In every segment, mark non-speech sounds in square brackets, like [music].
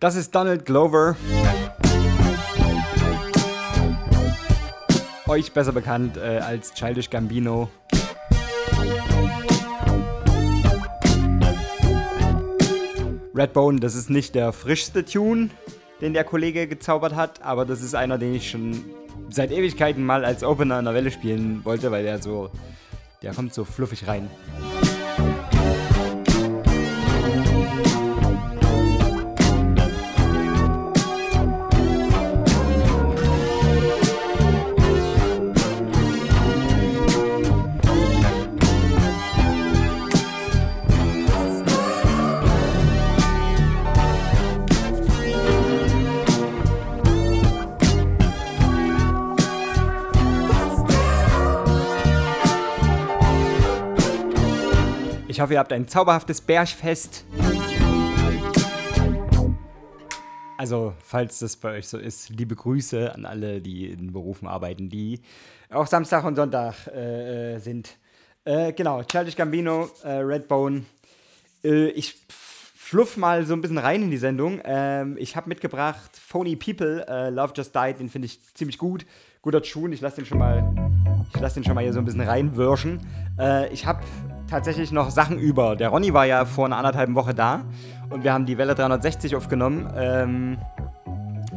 Das ist Donald Glover. Euch besser bekannt äh, als Childish Gambino. Redbone, das ist nicht der frischste Tune, den der Kollege gezaubert hat, aber das ist einer, den ich schon seit Ewigkeiten mal als Opener in der Welle spielen wollte, weil der so, der kommt so fluffig rein. Ich hoffe, ihr habt ein zauberhaftes Bergfest. Also, falls das bei euch so ist, liebe Grüße an alle, die in Berufen arbeiten, die auch Samstag und Sonntag äh, äh sind. Äh, genau, Childish Gambino, äh, Redbone. Äh, ich fluff mal so ein bisschen rein in die Sendung. Ähm, ich habe mitgebracht Phony People, äh, Love Just Died, den finde ich ziemlich gut. Guter Tune, ich lasse den schon mal, ich lasse den schon mal hier so ein bisschen reinwirschen. ich habe tatsächlich noch Sachen über. Der Ronny war ja vor einer anderthalben Woche da und wir haben die Welle 360 aufgenommen. Ähm,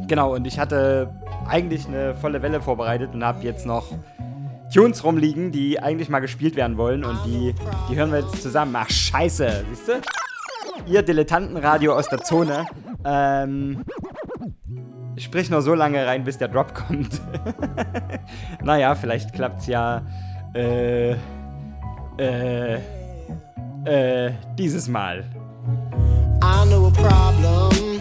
genau, und ich hatte eigentlich eine volle Welle vorbereitet und habe jetzt noch Tunes rumliegen, die eigentlich mal gespielt werden wollen und die, die hören wir jetzt zusammen. Ach, scheiße, siehst du? Ihr Dilettantenradio aus der Zone. Ähm, sprich nur so lange rein, bis der Drop kommt. [laughs] naja, vielleicht klappt's ja. Äh, äh, äh, dieses Mal. I know a problem.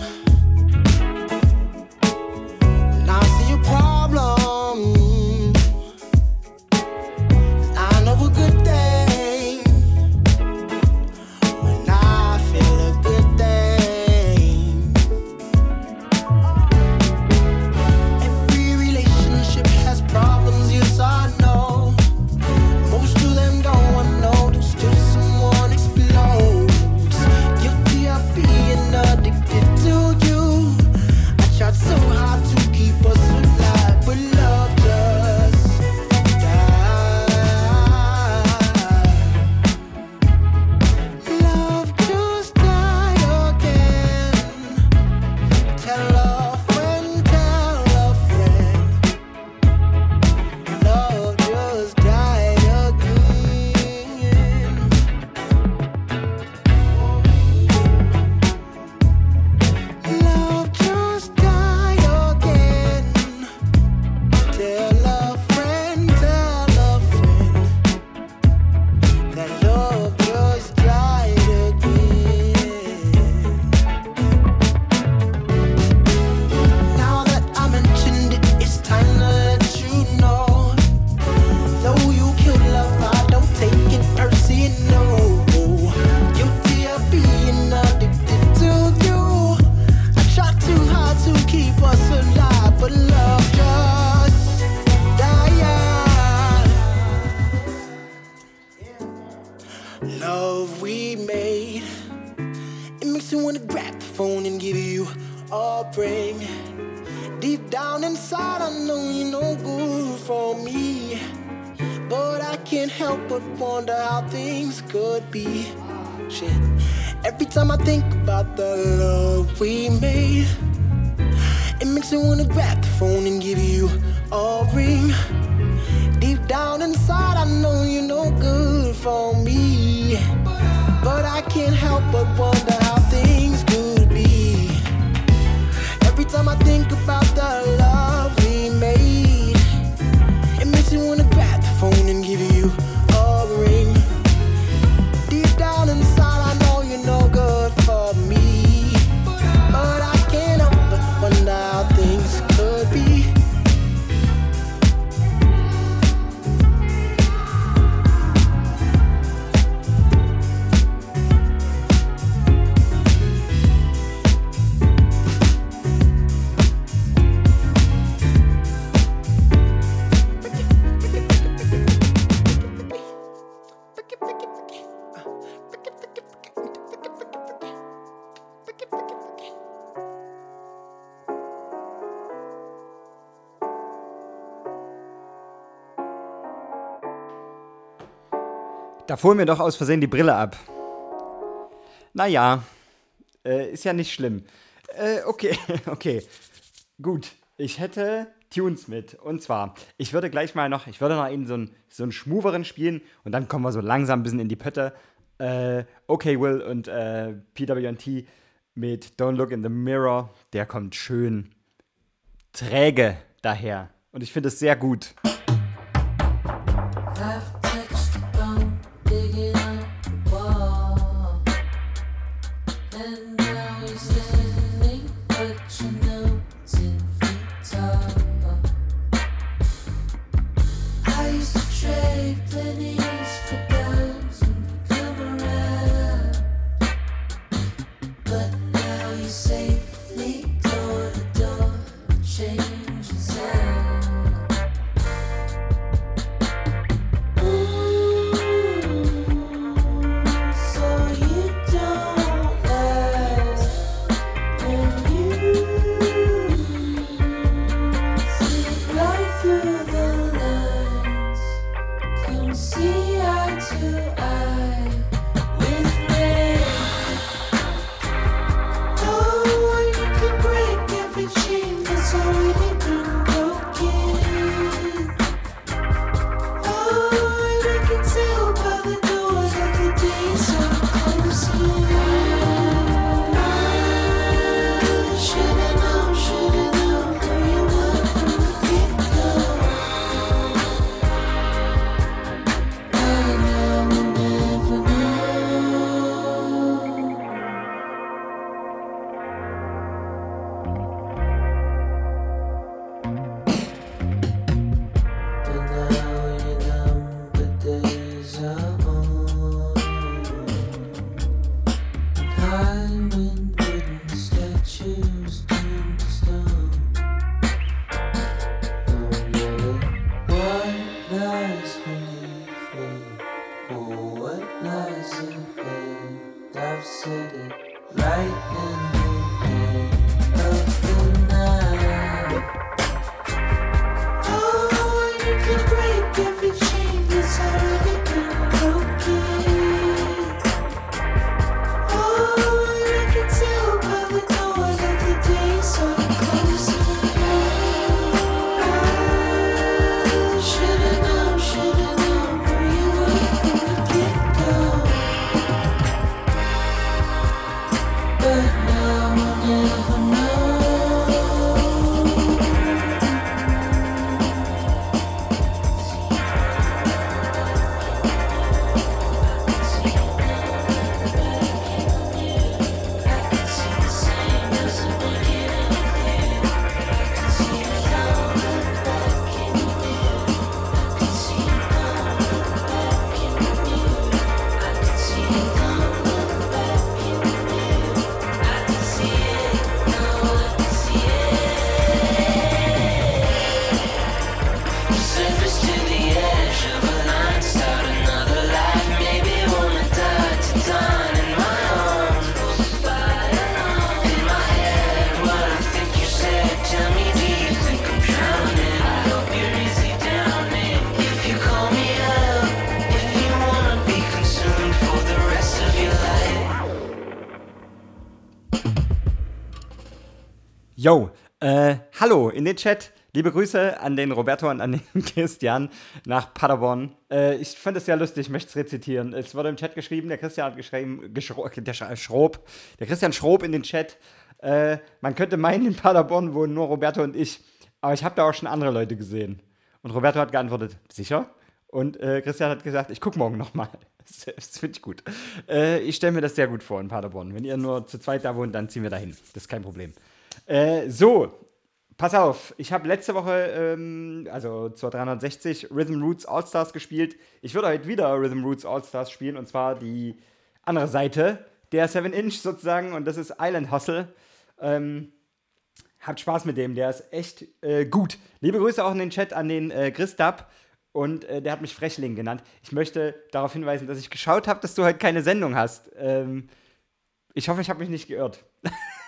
Da fuhr mir doch aus Versehen die Brille ab. Naja, äh, ist ja nicht schlimm. Äh, okay, [laughs] okay. Gut, ich hätte Tunes mit. Und zwar, ich würde gleich mal noch, ich würde noch in so einen so Schmoveren spielen und dann kommen wir so langsam ein bisschen in die Pötte. Äh, okay, Will und äh, PWT mit Don't Look in the Mirror, der kommt schön träge daher. Und ich finde es sehr gut. Yo, hallo in den Chat. Liebe Grüße an den Roberto und an den [laughs] Christian nach Paderborn. Äh, ich fand es sehr lustig, ich möchte es rezitieren. Es wurde im Chat geschrieben, der Christian hat geschrieben, geschro der Schrob, der Christian Schrob in den Chat. Äh, man könnte meinen, in Paderborn wohnen nur Roberto und ich, aber ich habe da auch schon andere Leute gesehen. Und Roberto hat geantwortet, sicher? Und äh, Christian hat gesagt, ich gucke morgen nochmal. [laughs] Das finde ich gut. Äh, ich stelle mir das sehr gut vor in Paderborn. Wenn ihr nur zu zweit da wohnt, dann ziehen wir da hin. Das ist kein Problem. Äh, so, pass auf. Ich habe letzte Woche, ähm, also zur 360, Rhythm Roots All-Stars gespielt. Ich würde heute wieder Rhythm Roots All-Stars spielen und zwar die andere Seite der 7-Inch sozusagen und das ist Island Hustle. Ähm, habt Spaß mit dem, der ist echt äh, gut. Liebe Grüße auch in den Chat an den äh, Chris Dab und äh, der hat mich Frechling genannt. Ich möchte darauf hinweisen, dass ich geschaut habe, dass du heute keine Sendung hast. Ähm, ich hoffe, ich habe mich nicht geirrt. [laughs]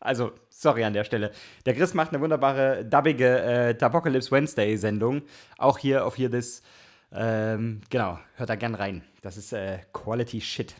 Also, sorry an der Stelle. Der Chris macht eine wunderbare, dubbige äh, Tapocalypse Wednesday-Sendung. Auch hier auf hier das Ähm, genau, hört da gern rein. Das ist äh, Quality Shit.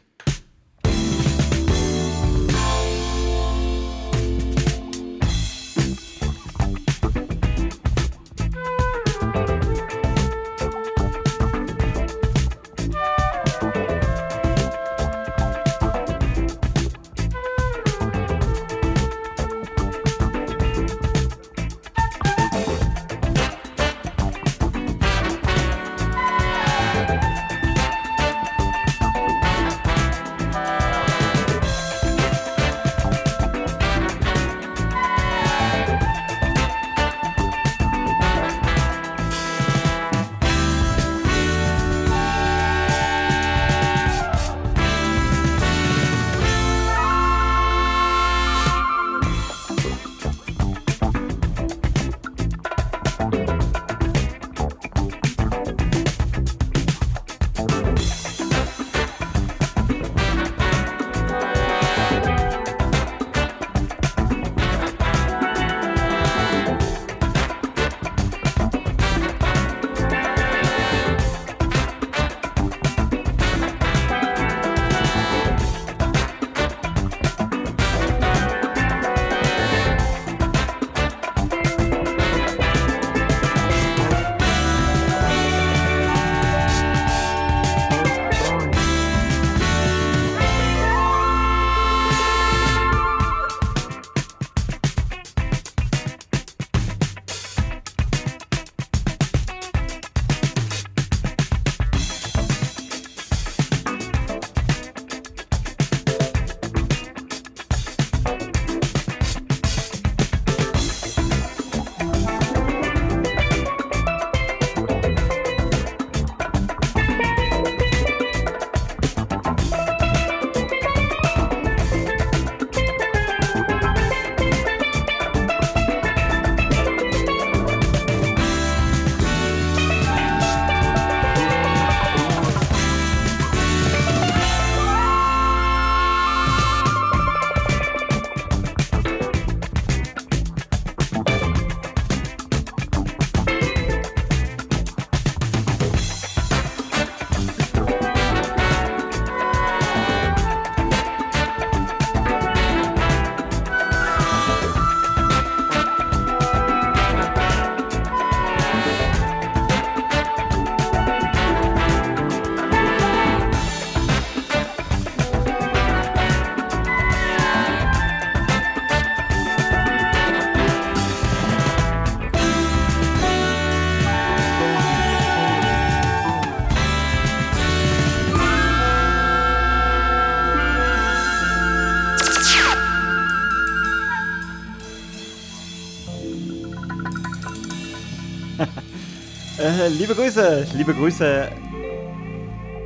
Äh, liebe Grüße, liebe Grüße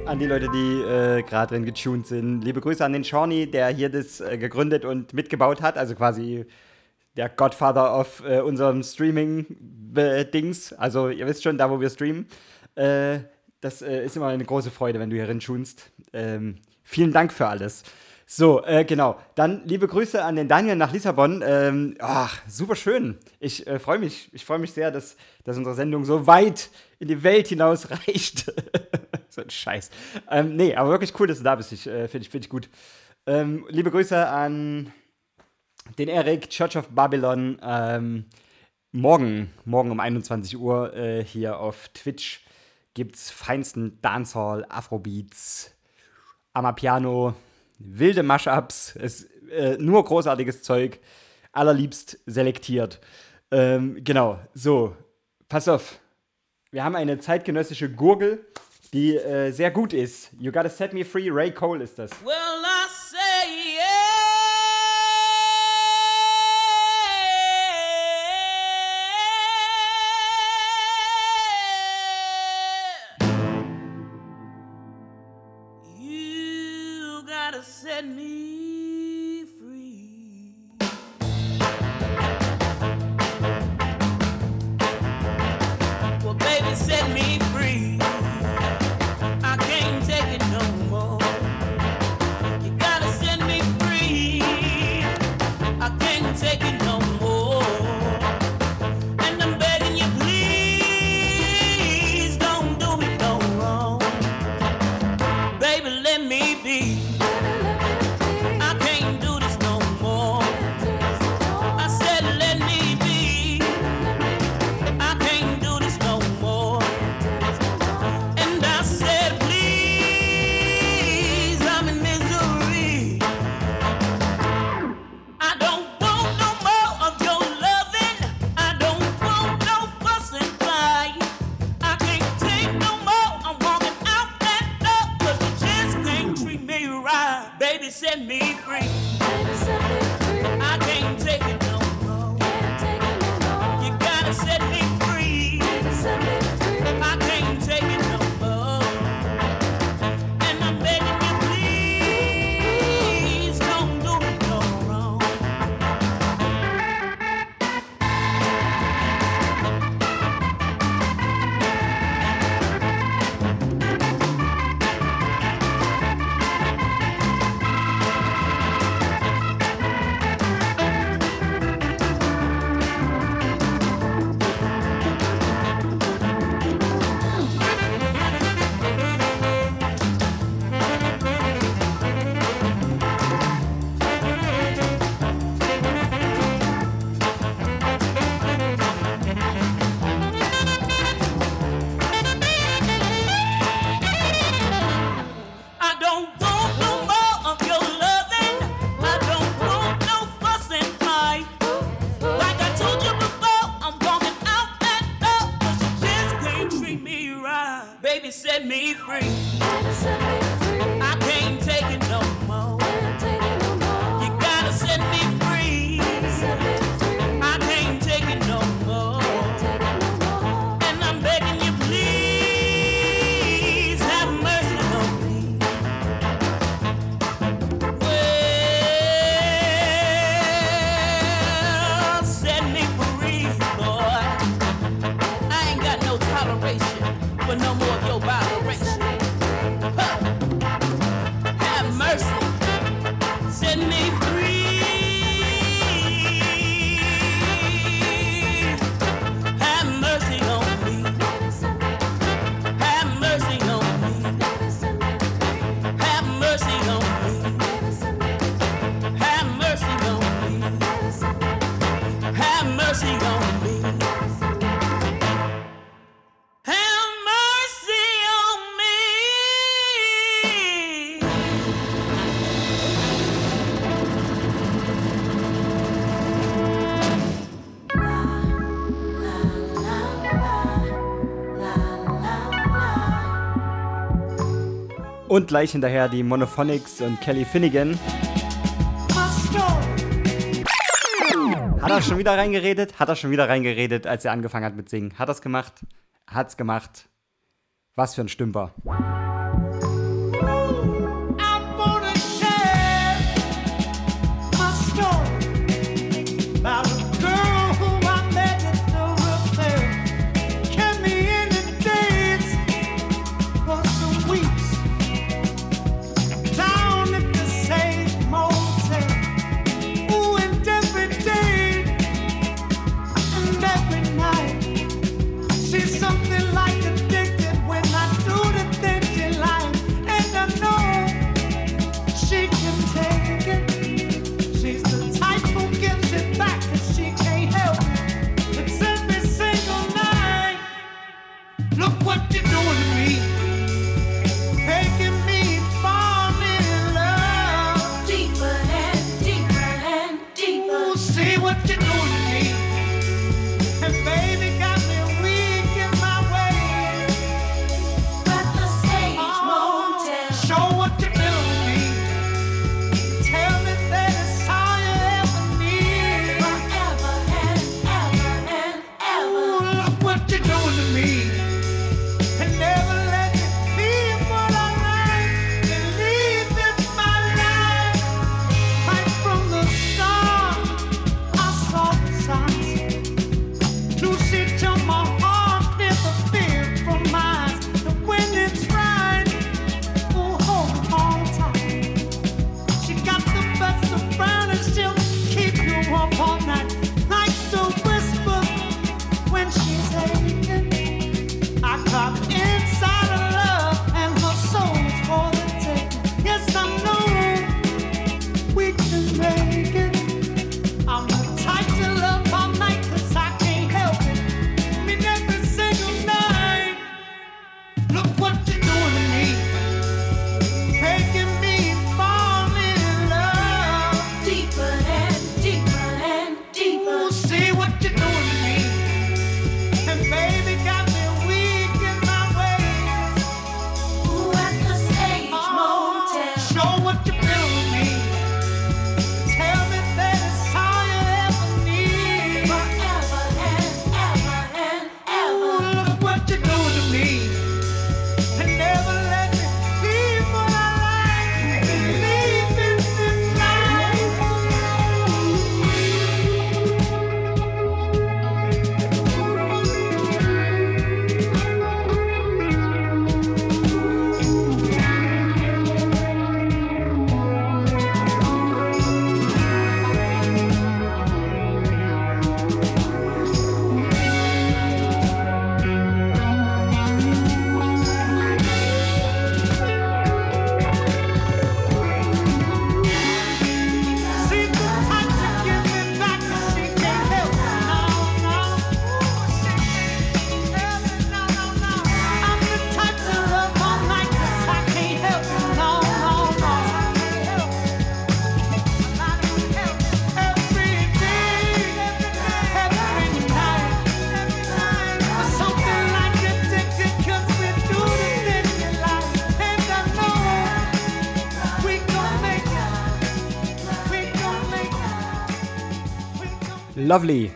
an die Leute, die äh, gerade drin getuned sind. Liebe Grüße an den Shawnee, der hier das äh, gegründet und mitgebaut hat. Also quasi der Godfather of äh, unserem Streaming-Dings. Also ihr wisst schon, da wo wir streamen. Äh, das äh, ist immer eine große Freude, wenn du hier tunst. Ähm, vielen Dank für alles. So, äh, genau. Dann liebe Grüße an den Daniel nach Lissabon. Ähm, ach, super schön. Ich äh, freue mich. Ich freue mich sehr, dass, dass unsere Sendung so weit in die Welt hinaus reicht. [laughs] so ein Scheiß. Ähm, nee, aber wirklich cool, dass du da bist. Ich äh, finde ich, find ich gut. Ähm, liebe Grüße an den Erik, Church of Babylon. Ähm, morgen, morgen um 21 Uhr äh, hier auf Twitch gibt's feinsten Dancehall, Afrobeats, Amapiano wilde Mashups, es, äh, nur großartiges Zeug, allerliebst selektiert. Ähm, genau, so, pass auf. Wir haben eine zeitgenössische Gurgel, die äh, sehr gut ist. You Gotta Set Me Free, Ray Cole ist das. Well, Und gleich hinterher die Monophonics und Kelly Finnegan. Hat er schon wieder reingeredet? Hat er schon wieder reingeredet, als er angefangen hat mit Singen? Hat er es gemacht? Hat es gemacht? Was für ein Stümper. Lovely.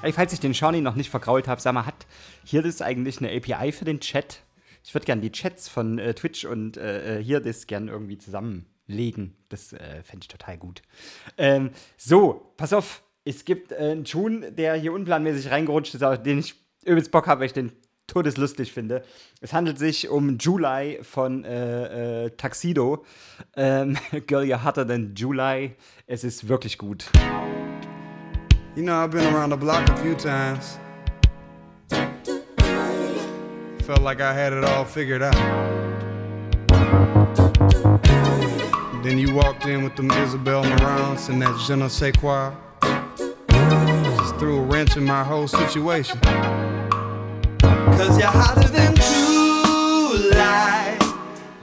Ey, falls ich den Shawnee noch nicht vergrault habe, sag mal, hat hier das eigentlich eine API für den Chat? Ich würde gerne die Chats von äh, Twitch und äh, äh, hier das gerne irgendwie zusammenlegen. Das äh, fände ich total gut. Ähm, so, pass auf. Es gibt äh, einen Tune, der hier unplanmäßig reingerutscht ist, auf den ich übelst Bock habe, weil ich den todeslustig finde. Es handelt sich um July von äh, äh, Tuxedo. Ähm, [laughs] Girl, you're hotter than July. Es ist wirklich gut. You know, I've been around the block a few times. Felt like I had it all figured out. Then you walked in with them Isabel Marants and that je ne sais quoi. Just threw a wrench in my whole situation. Cause you're hotter than July.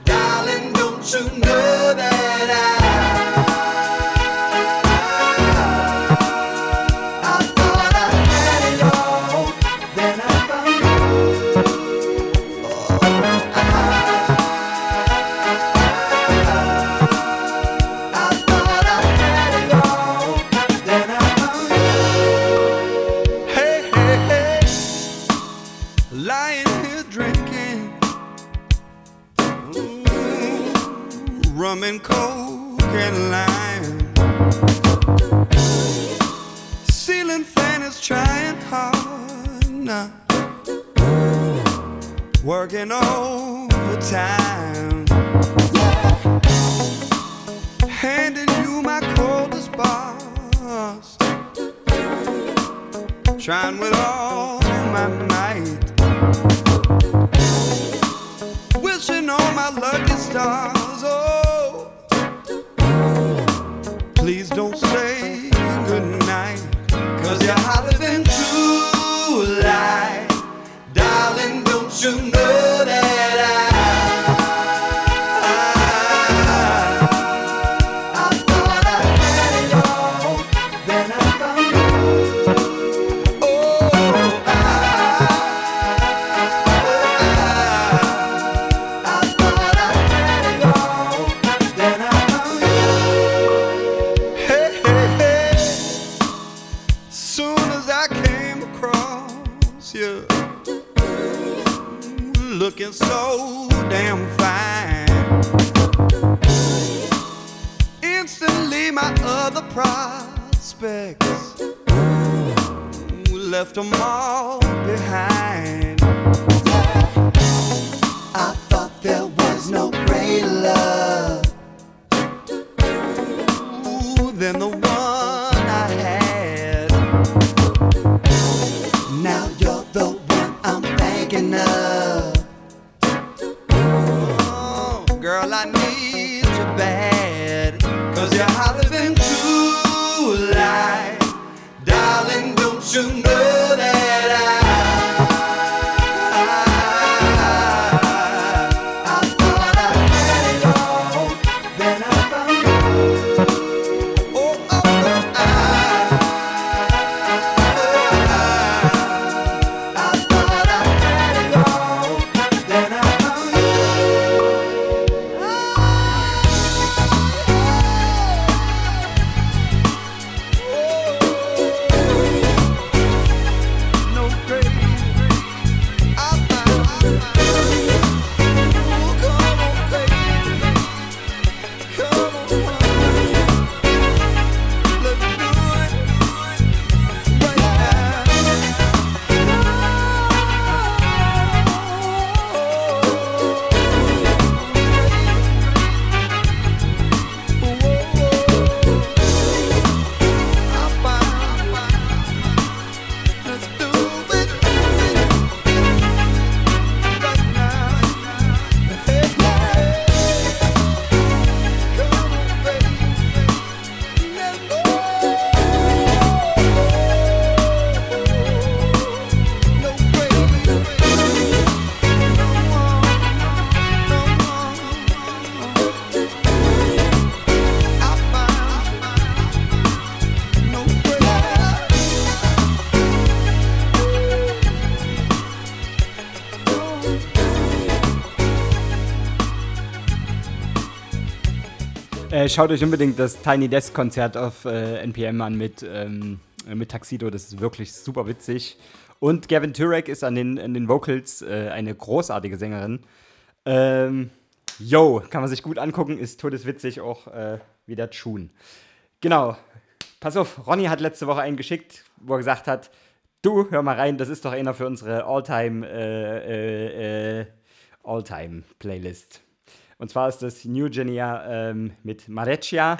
Darling, don't you know that Äh, schaut euch unbedingt das Tiny Desk Konzert auf äh, NPM an mit, ähm, mit Taxido. Das ist wirklich super witzig. Und Gavin Turek ist an den, an den Vocals äh, eine großartige Sängerin. Ähm, yo, kann man sich gut angucken, ist todeswitzig auch äh, wieder Tschun. Genau. Pass auf, Ronny hat letzte Woche einen geschickt, wo er gesagt hat, du, hör mal rein, das ist doch einer für unsere All-Time äh, All-Time-Playlist. Und zwar ist das New Genia ähm, mit Mareccia.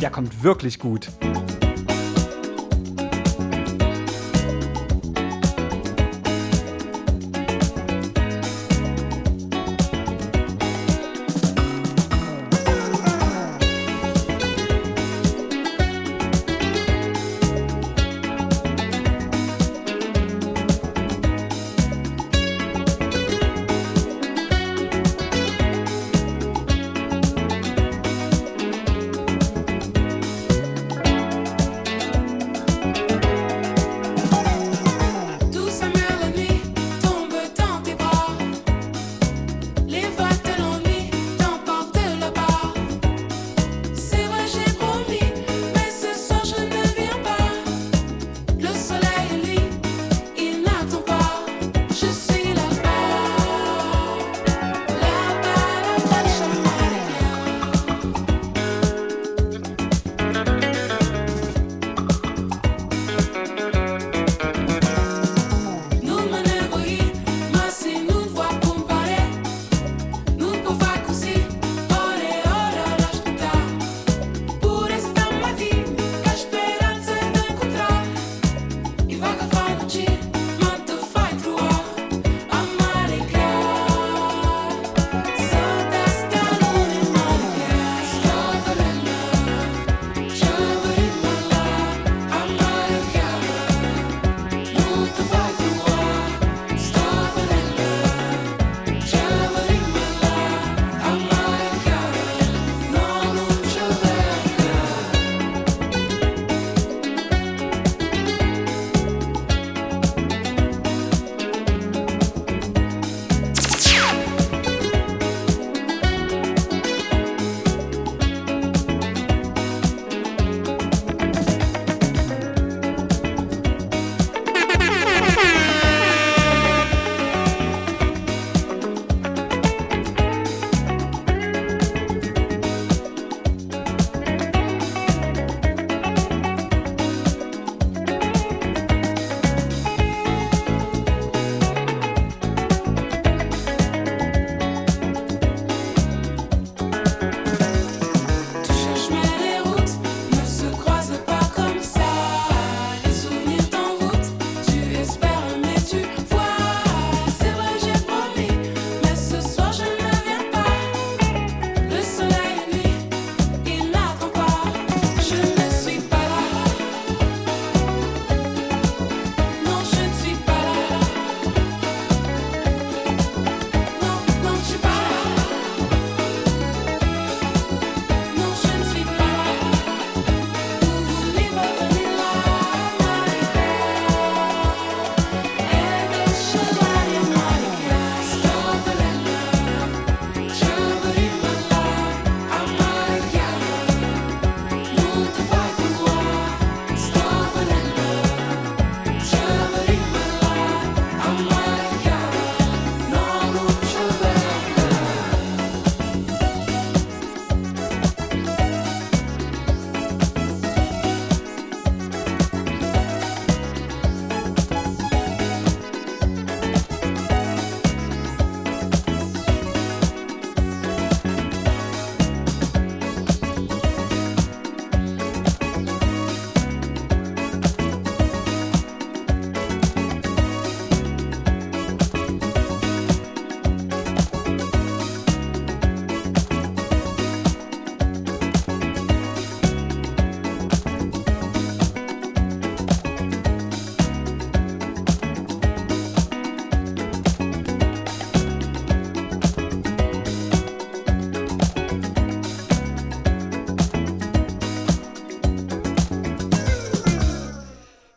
Der kommt wirklich gut.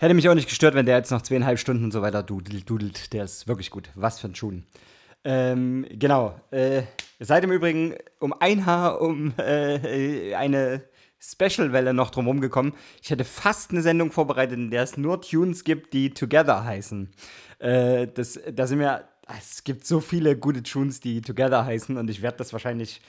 Hätte mich auch nicht gestört, wenn der jetzt noch zweieinhalb Stunden und so weiter dudelt. dudelt. Der ist wirklich gut. Was für ein Schuh. Ähm, genau. Äh, seid im Übrigen um ein Haar um äh, eine Special-Welle noch drumherum gekommen. Ich hätte fast eine Sendung vorbereitet, in der es nur Tunes gibt, die Together heißen. Äh, das, da sind wir. Es gibt so viele gute Tunes, die Together heißen, und ich werde das wahrscheinlich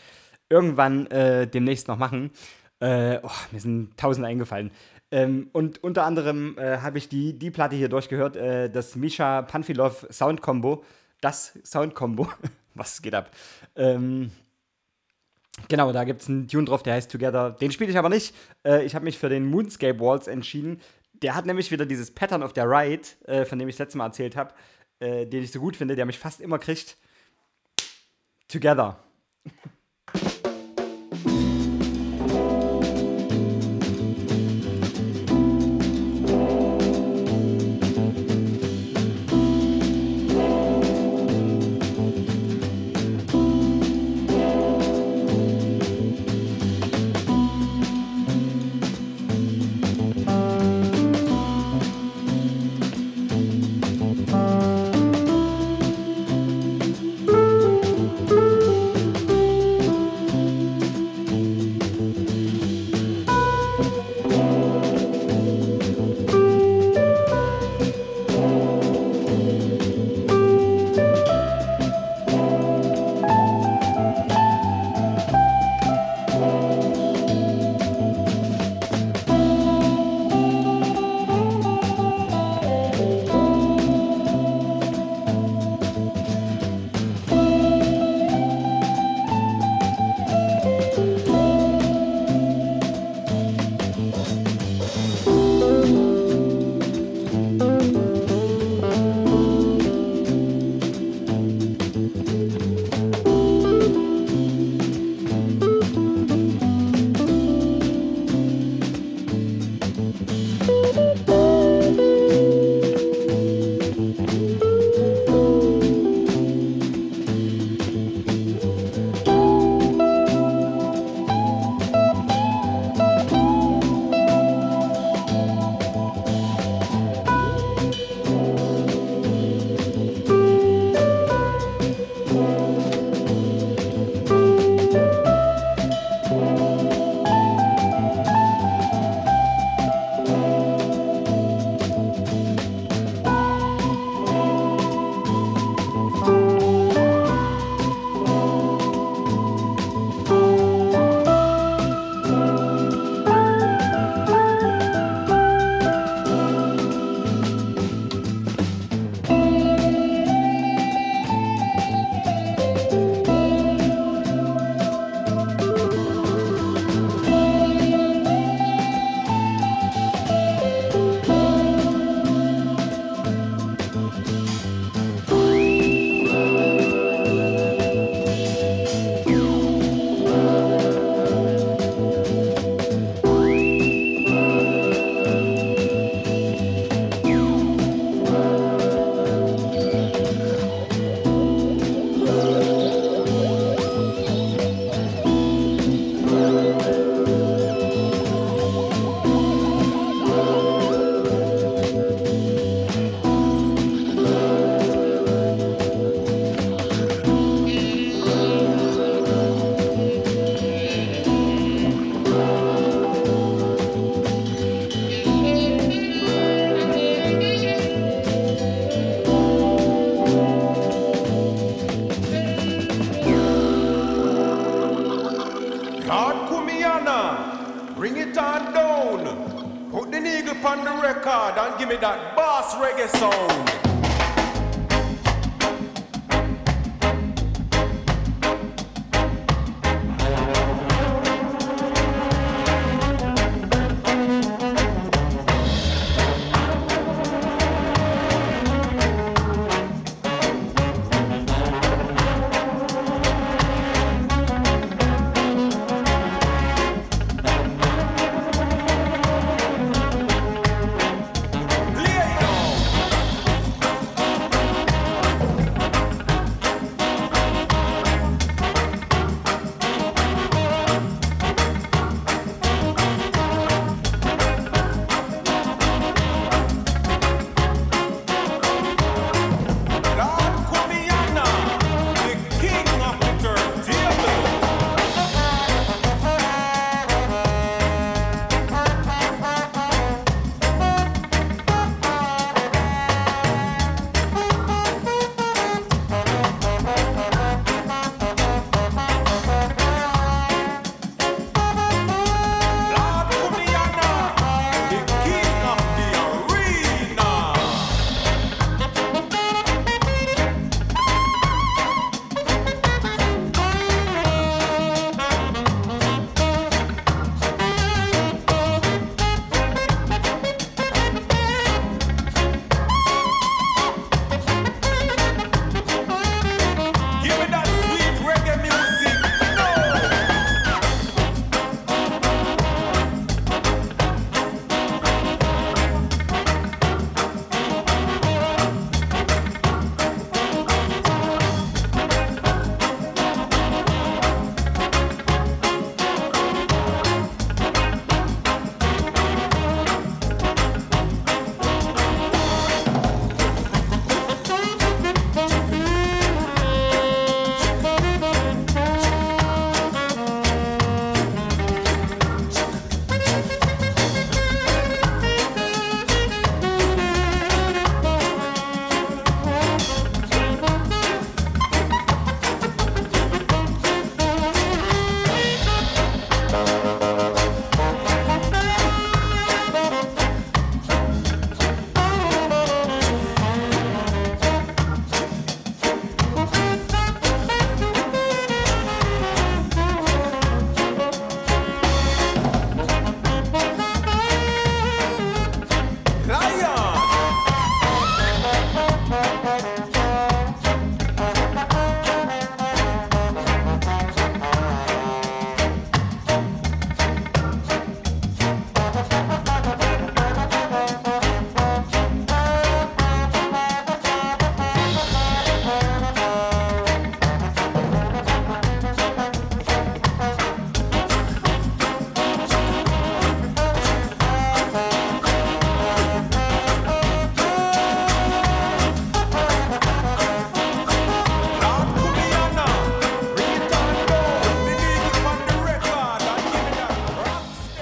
irgendwann äh, demnächst noch machen. Äh, oh, mir sind tausend eingefallen. Ähm, und unter anderem äh, habe ich die, die Platte hier durchgehört, äh, das Misha Panfilov Sound Combo. Das Sound Combo. [laughs] Was geht ab? Ähm, genau, da gibt es einen Tune drauf, der heißt Together. Den spiele ich aber nicht. Äh, ich habe mich für den Moonscape Waltz entschieden. Der hat nämlich wieder dieses Pattern of der Ride, äh, von dem ich das letzte Mal erzählt habe, äh, den ich so gut finde, der mich fast immer kriegt. Together. [laughs]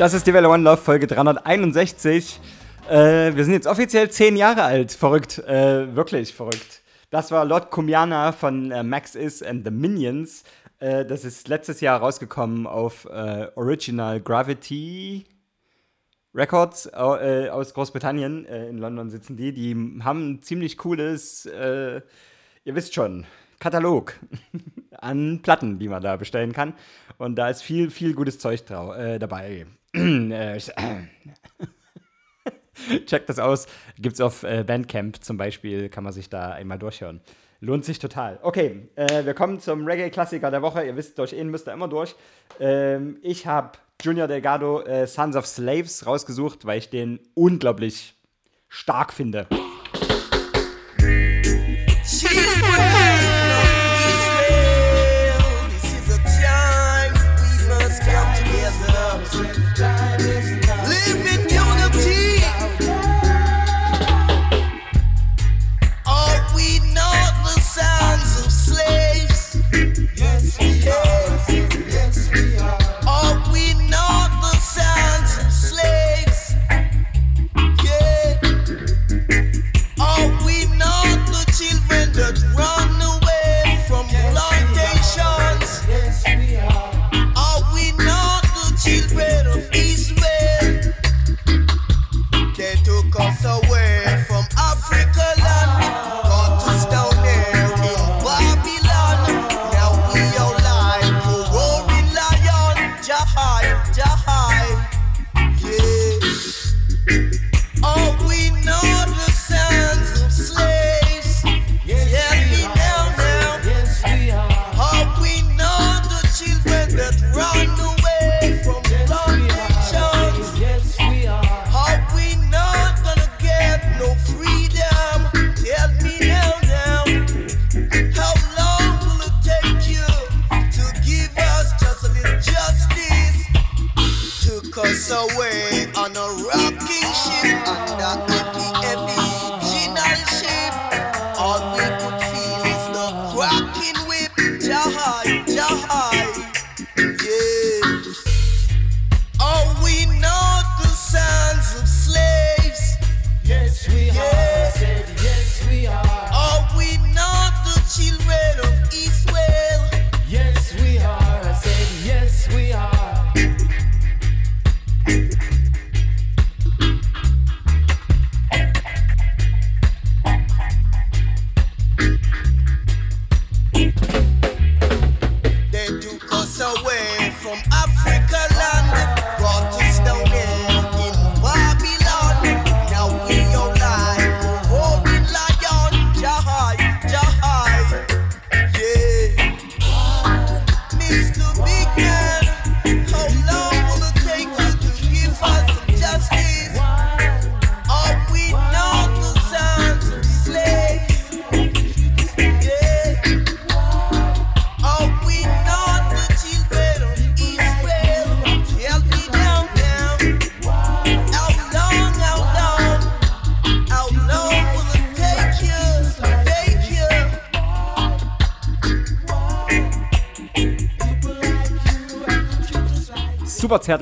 Das ist die Welle One Love Folge 361. Äh, wir sind jetzt offiziell zehn Jahre alt. Verrückt. Äh, wirklich verrückt. Das war Lord Kumiana von äh, Max Is and the Minions. Äh, das ist letztes Jahr rausgekommen auf äh, Original Gravity Records äh, aus Großbritannien. In London sitzen die. Die haben ein ziemlich cooles, ihr wisst schon, Katalog [laughs] an Platten, die man da bestellen kann. Und da ist viel, viel gutes Zeug äh, dabei. Äh, [clears throat] Checkt das aus. Gibt's auf äh, Bandcamp zum Beispiel, kann man sich da einmal durchhören. Lohnt sich total. Okay, äh, wir kommen zum Reggae-Klassiker der Woche. Ihr wisst, durch ihn müsst ihr immer durch. Ähm, ich habe Junior Delgado äh, Sons of Slaves rausgesucht, weil ich den unglaublich stark finde.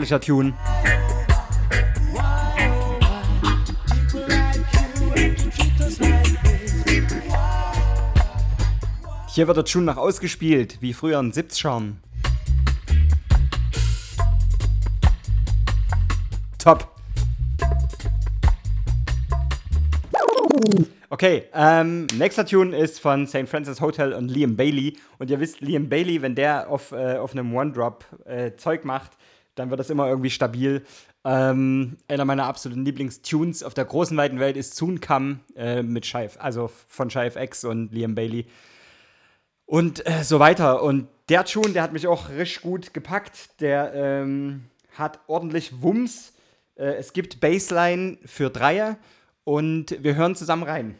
Zärtlicher Tune. Hier wird der Tune noch ausgespielt, wie früher in 70ern. Top. Okay, ähm, nächster Tune ist von St. Francis Hotel und Liam Bailey. Und ihr wisst, Liam Bailey, wenn der auf, äh, auf einem One-Drop äh, Zeug macht, dann wird das immer irgendwie stabil. Ähm, einer meiner absoluten Lieblingstunes auf der großen weiten Welt ist Soon Come äh, mit Scheif, also von Scheif X und Liam Bailey. Und äh, so weiter. Und der Tune, der hat mich auch richtig gut gepackt. Der ähm, hat ordentlich Wumms. Äh, es gibt Bassline für Dreier. Und wir hören zusammen rein.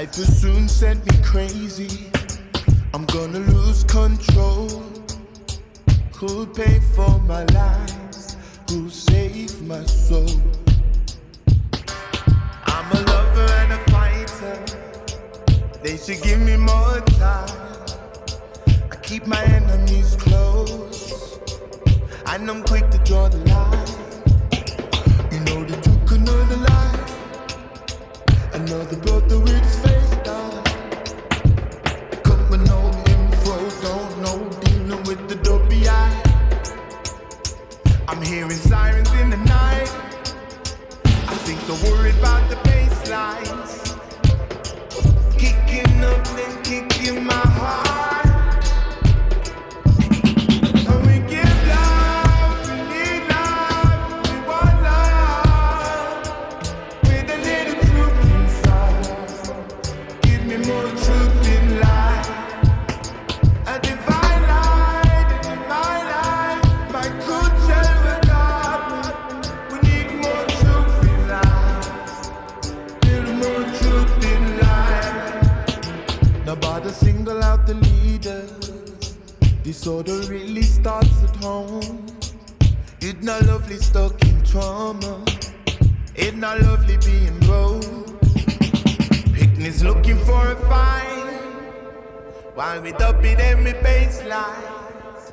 Life will soon set me crazy. I'm gonna lose control. Could pay for my lies. who saved my soul. I'm a lover and a fighter. They should give me more time. I keep my enemies close, and I'm quick to draw the line. You know they took another life, another brother with with the dopey eye. I'm hearing sirens in the night. I think they're worried about the bass lines. Kicking up, then kicking my heart. Disorder really starts at home. It's not lovely stuck in trauma. It's not lovely being broke. Picnics looking for a fight. While we dub it and we baselines.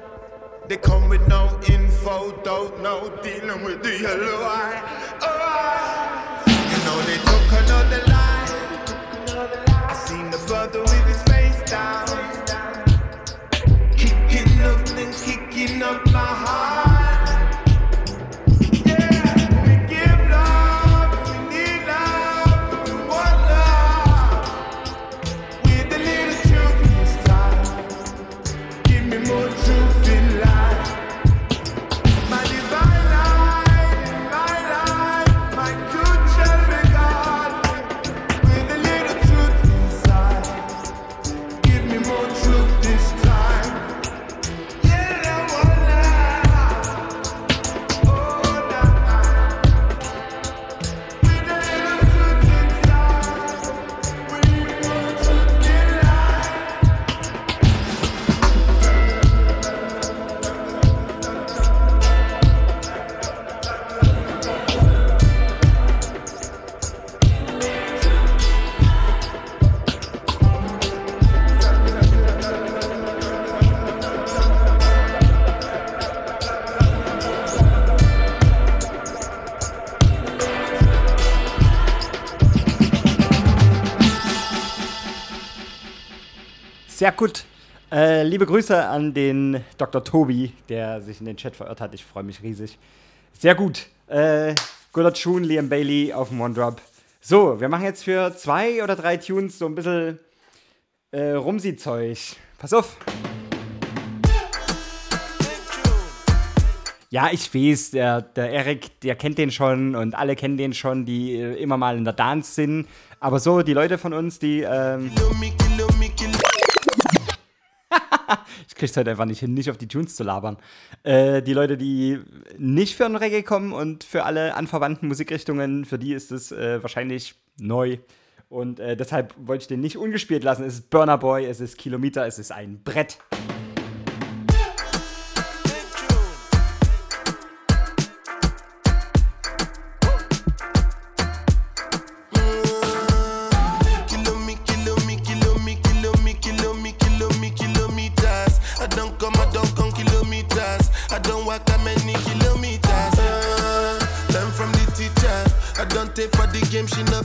They come with no info, don't know, dealing with the yellow eye. Oh, you know they took another life. I seen the brother with his face down. Then up my heart. Sehr gut. Äh, liebe Grüße an den Dr. Tobi, der sich in den Chat verirrt hat. Ich freue mich riesig. Sehr gut. Äh, Guller Tune, Liam Bailey auf dem One-Drop. So, wir machen jetzt für zwei oder drei Tunes so ein bisschen äh, Rumsi-Zeug. Pass auf. Ja, ich weiß, der, der Erik, der kennt den schon und alle kennen den schon, die äh, immer mal in der Dance sind. Aber so, die Leute von uns, die. Ähm, ich krieg's halt einfach nicht hin, nicht auf die Tunes zu labern. Äh, die Leute, die nicht für den Reggae kommen und für alle anverwandten Musikrichtungen, für die ist es äh, wahrscheinlich neu. Und äh, deshalb wollte ich den nicht ungespielt lassen. Es ist Burner Boy, es ist Kilometer, es ist ein Brett.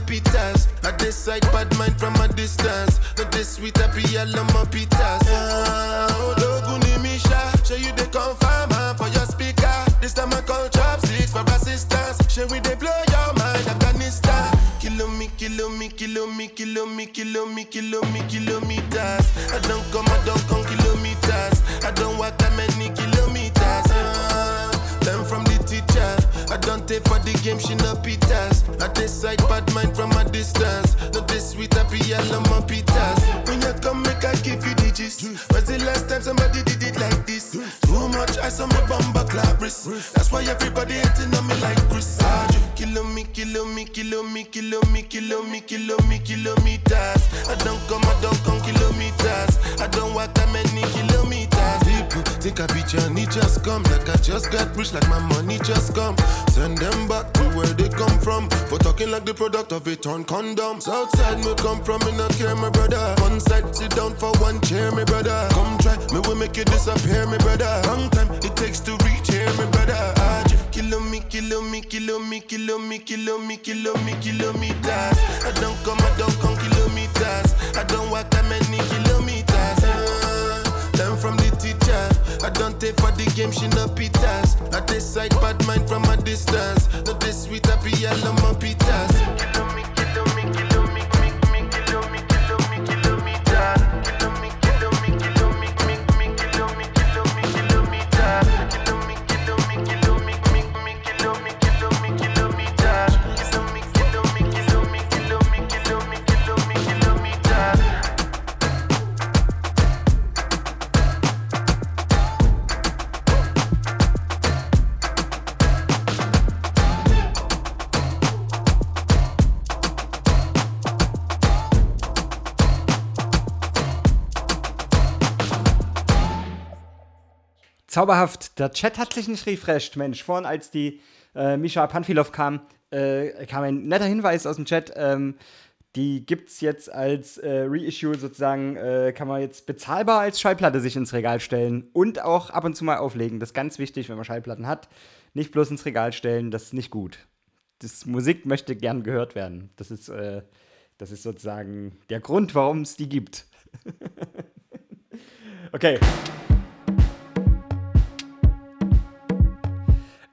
Pitas. I decide bad mind from a distance. Not this sweet, happy, love my pitas. Doguni Misha, show you the confirm for your speaker. This time I call chopsticks for assistance. Show we they blow your mind, Afghanistan. Kilo me, kilo me, kilo me, kilo me, kilo me, kilo me, kilometers. I don't come, I don't come kilometers. I don't walk that many kilometers. I don't take for the game, she no pitas. I decide bad mind from a distance. Not this sweet, I love my pitas. When you come, make I give you digits. When's the last time somebody did it like this? Too much ice on my bumper clap. That's why everybody hating on me like Chris. Kilo me, kilo me, kilo me, kilo me, kilo me, kilo me, kilometers. I don't come, I don't come kilometers. I don't walk that many kilometers. People think I be Johnny just come. Like I just got rich, like my money just come. Send them back to where they come from. For talking like the product of a torn condom. Southside me come from, me not care, my brother. One side, sit down for one chair, my brother. Come try, me will make you disappear, my brother. Long time it takes to reach here, my brother. Ah, j- Kilo me, kilo me, kilo me, kilo me, kilo me, kilo me, kilometers. I I don't I for the game, she no pitas. I decide bad mind from a distance. Not this sweet, happy yellow, my pitas. Zauberhaft. Der Chat hat sich nicht refreshed, Mensch. Vorhin, als die äh, Misha Panfilov kam, äh, kam ein netter Hinweis aus dem Chat. Ähm, die gibt's jetzt als äh, Reissue sozusagen, äh, kann man jetzt bezahlbar als Schallplatte sich ins Regal stellen und auch ab und zu mal auflegen. Das ist ganz wichtig, wenn man Schallplatten hat. Nicht bloß ins Regal stellen, das ist nicht gut. Das Musik möchte gern gehört werden. Das ist, äh, das ist sozusagen der Grund, warum es die gibt. [laughs] okay.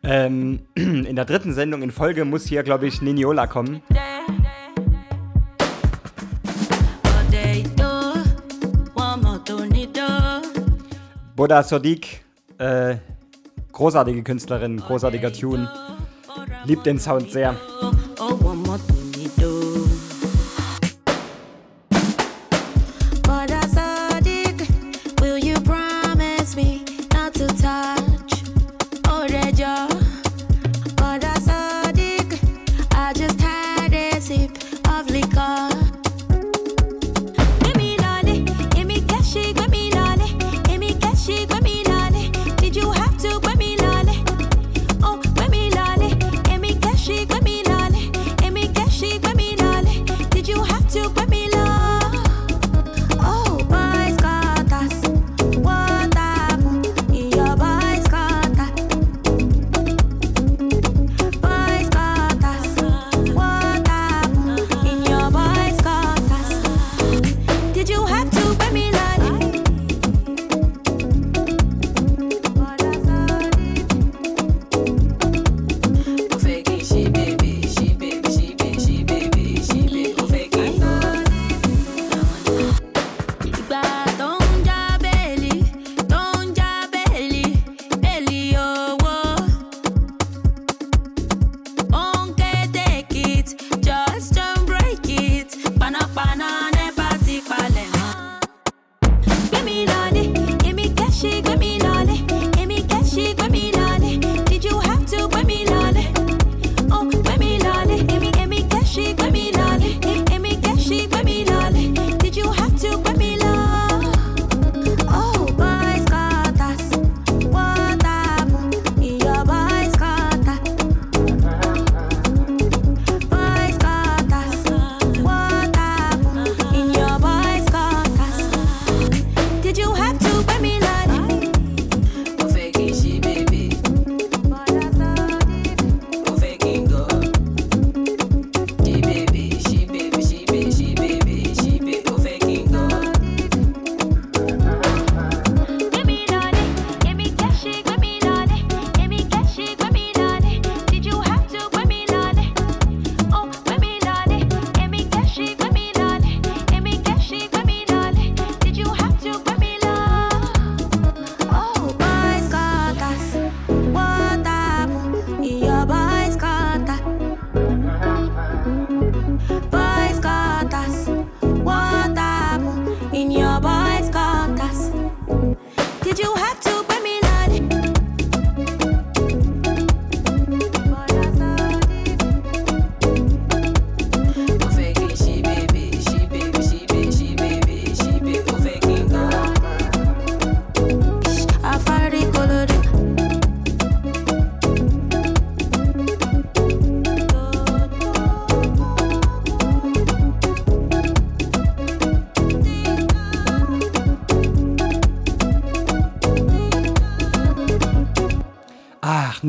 Ähm, [clears throat] in der dritten Sendung in Folge muss hier, glaube ich, Niniola kommen. Boda Sodiq, äh, großartige Künstlerin, großartiger Tune. Liebt den Sound sehr.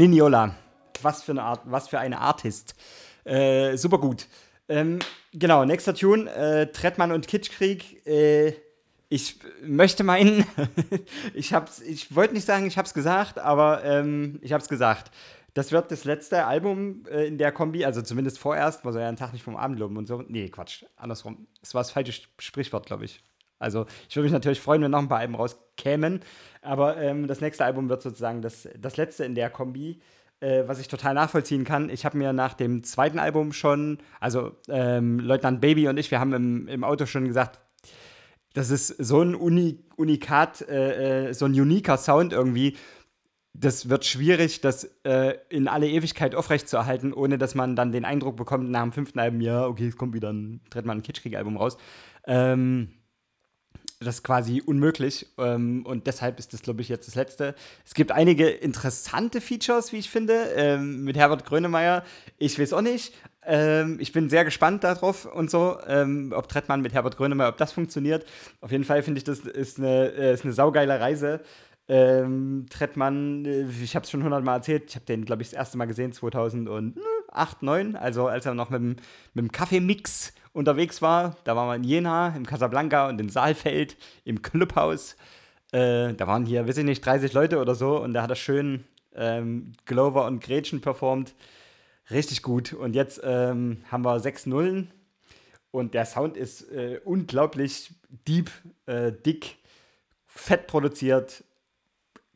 Niniola. Was für eine Art, was für eine Artist. Äh, super gut. Ähm, genau, nächster Tune, äh, Trettmann und Kitschkrieg. Äh, ich möchte meinen, [laughs] ich ich wollte nicht sagen, ich hab's gesagt, aber ähm, ich hab's gesagt. Das wird das letzte Album äh, in der Kombi, also zumindest vorerst, man soll ja einen Tag nicht vom Abend loben und so. Nee, Quatsch, andersrum. Das war das falsche Sprichwort, glaube ich. Also, ich würde mich natürlich freuen, wenn noch ein paar Alben rauskämen, aber ähm, das nächste Album wird sozusagen das, das letzte in der Kombi, äh, was ich total nachvollziehen kann. Ich habe mir nach dem zweiten Album schon, also ähm, Leutnant Baby und ich, wir haben im, im Auto schon gesagt, das ist so ein Uni Unikat, äh, äh, so ein uniker Sound irgendwie. Das wird schwierig, das äh, in alle Ewigkeit aufrechtzuerhalten, ohne dass man dann den Eindruck bekommt, nach dem fünften Album, ja, okay, es kommt wieder ein, tritt mal ein Kitschkrieg-Album raus. Ähm, das ist quasi unmöglich. Ähm, und deshalb ist das, glaube ich, jetzt das letzte. Es gibt einige interessante Features, wie ich finde, ähm, mit Herbert Grönemeyer. Ich weiß auch nicht. Ähm, ich bin sehr gespannt darauf und so, ähm, ob Trettmann mit Herbert Grönemeyer, ob das funktioniert. Auf jeden Fall finde ich, das ist eine, äh, ist eine saugeile Reise. Ähm, Trettmann, äh, ich habe es schon hundertmal erzählt, ich habe den, glaube ich, das erste Mal gesehen 2008, 2009, also als er noch mit dem, mit dem Kaffeemix unterwegs war. Da waren wir in Jena, im Casablanca und in Saalfeld, im Clubhaus. Äh, da waren hier, weiß ich nicht, 30 Leute oder so und da hat er schön ähm, Glover und Gretchen performt. Richtig gut. Und jetzt ähm, haben wir sechs Nullen und der Sound ist äh, unglaublich deep, äh, dick, fett produziert.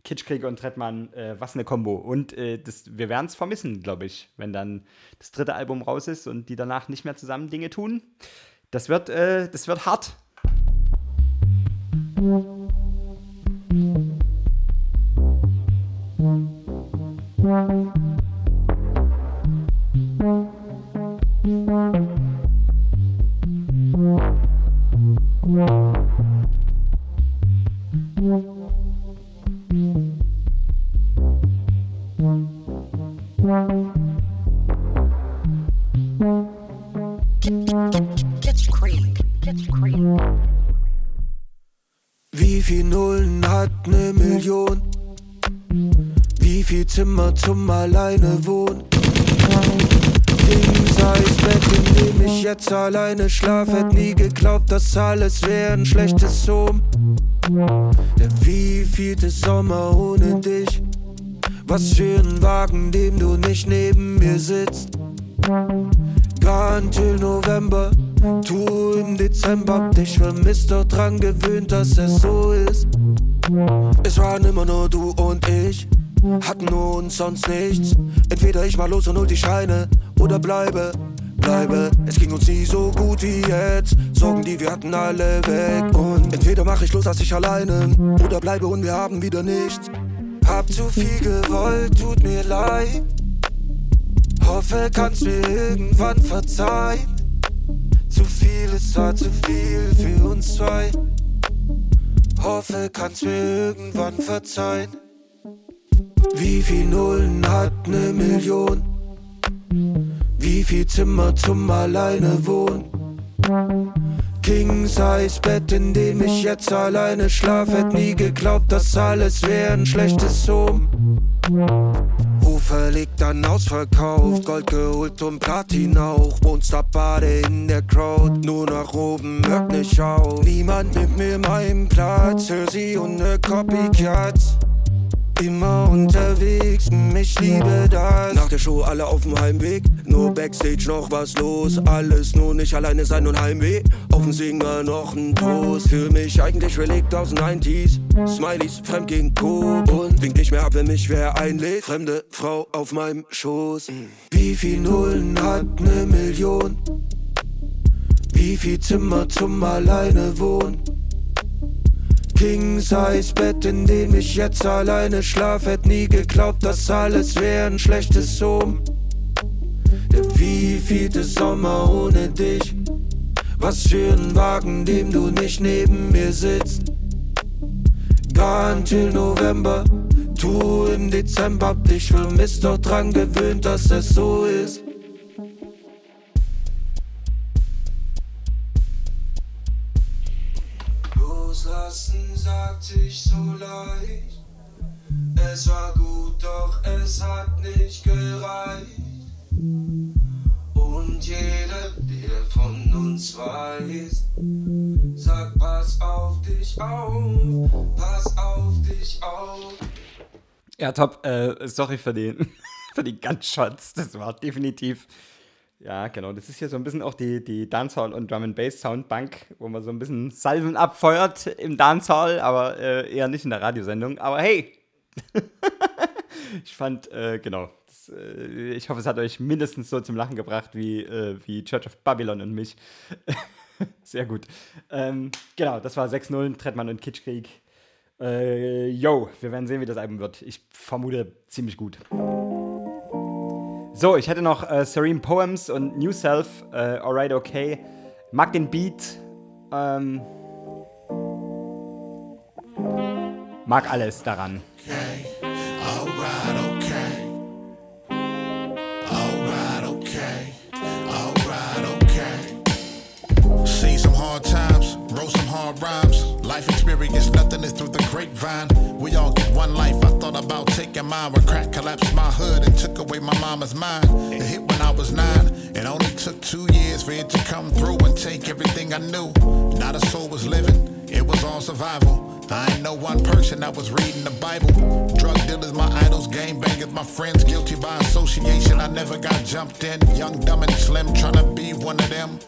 Kitschkrieg und Trettmann, äh, was eine Kombo. Und äh, das, wir werden es vermissen, glaube ich, wenn dann das dritte Album raus ist und die danach nicht mehr zusammen Dinge tun. Das wird, äh, das wird hart. Wie geglaubt, dass alles wär ein schlechtes Home. Der wievielte Sommer ohne dich? Was für ein Wagen, dem du nicht neben mir sitzt. Gone till November, tu im Dezember, dich vermisst, doch dran gewöhnt, dass es so ist. Es waren immer nur du und ich, hatten nur uns sonst nichts. Entweder ich mal los und hol die Scheine oder bleibe, bleibe. Es ging uns nie so gut wie jetzt, Sorgen, die wir hatten, alle weg. Und entweder mach ich los, als ich alleine oder bleibe und wir haben wieder nichts. Hab zu viel gewollt, tut mir leid. Hoffe, kannst mir irgendwann verzeihen. Zu viel, es war zu viel für uns zwei. Hoffe, kannst mir irgendwann verzeihen. Wie viel Nullen hat ne Million? Wie viel Zimmer zum alleine wohnen? King Size Bett, in dem ich jetzt alleine schlaf, hätt nie geglaubt, dass alles wär ein schlechtes Home. Ufer dann ausverkauft, Gold geholt und Platin auch. Monsterbade in der Crowd, nur nach oben, hört nicht auf. Niemand nimmt mir meinen Platz, hör sie und ne Copycats. Immer unterwegs, ich liebe das. Nach der Show alle auf dem Heimweg, nur Backstage noch was los. Alles nur nicht alleine sein und Heimweh. Auf dem Singer noch ein Toast. Für mich eigentlich Relikt aus den 90s. Smileys, fremd gegen Co. Und winkt nicht mehr ab, wenn mich wer einlädt. Fremde Frau auf meinem Schoß. Wie viel Nullen hat ne Million? Wie viel Zimmer zum alleine wohnen? King Size Bett, in dem ich jetzt alleine schlaf, hätt nie geglaubt, dass alles wär ein schlechtes Home. Der wievielte Sommer ohne dich? Was für ein Wagen, dem du nicht neben mir sitzt. Gone till November, tu im Dezember, hab dich vermisst, doch dran gewöhnt, dass es so ist. Sich so leicht. Es war gut, doch es hat nicht gereicht. Und jeder, der von uns weiß, sagt, pass auf dich auf, pass auf dich auf. Ja, top. Äh, sorry für den, [laughs] für die Gunshots. Das war definitiv. Ja, genau. Das ist hier so ein bisschen auch die, die Dancehall und Drum and Bass Soundbank, wo man so ein bisschen Salven abfeuert im Dancehall, aber äh, eher nicht in der Radiosendung. Aber hey! [laughs] ich fand, äh, genau. Das, äh, ich hoffe, es hat euch mindestens so zum Lachen gebracht wie, äh, wie Church of Babylon und mich. [laughs] Sehr gut. Ähm, genau, das war 6-0, Trettmann und Kitschkrieg. Äh, yo, wir werden sehen, wie das Album wird. Ich vermute ziemlich gut. So, ich hätte noch äh, Serene Poems und New Self, äh, Alright Okay. Mag den Beat. Ähm, mag alles daran. Alright, okay. Alright, okay. Alright, okay. Seen some hard times, wrote some hard rhymes. Life experience, nothing is through grapevine. We all get one life. I thought about taking mine when crack collapsed my hood and took away my mama's mind. It hit when I was nine. It only took two years for it to come through and take everything I knew. Not a soul was living. It was all survival. I ain't know one person that was reading the Bible. Drug dealers, my idols, game bangers, my friends, guilty by association. I never got jumped in. Young, dumb, and slim, trying to be one of them.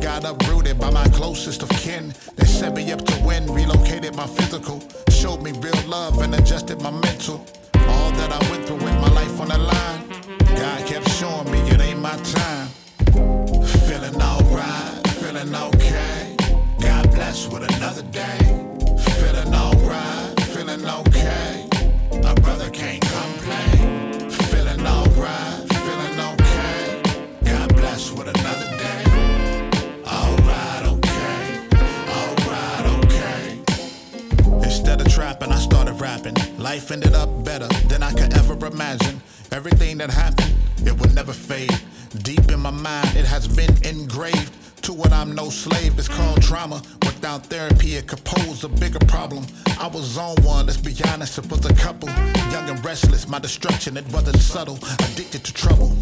Got uprooted by my closest of kin. They set me up to win, relocated my physical, showed me real love and adjusted my mental. All that I went through with my life on the line, God kept showing me it ain't my time. Feeling alright, feeling okay. God bless with another day. Feeling alright, feeling okay. My brother can't Life ended up better than I could ever imagine. Everything that happened, it would never fade. Deep in my mind, it has been engraved. To what I'm no slave, it's called trauma. Without therapy, it could pose a bigger problem. I was on one, let's be honest, it was a couple. Young and restless, my destruction, it wasn't subtle. Addicted to trouble.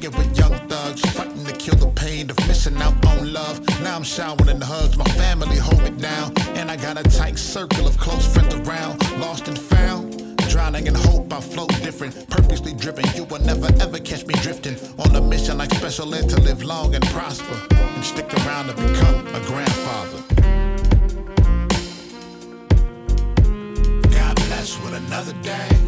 Hanging with young thugs, fighting to kill the pain of missing out on love. Now I'm showering in the hugs, my family hold me down. And I got a tight circle of close friends around, lost and found. Drowning in hope, I float different, purposely driven. You will never ever catch me drifting on a mission like special ed to live long and prosper and stick around to become a grandfather. God bless with another day.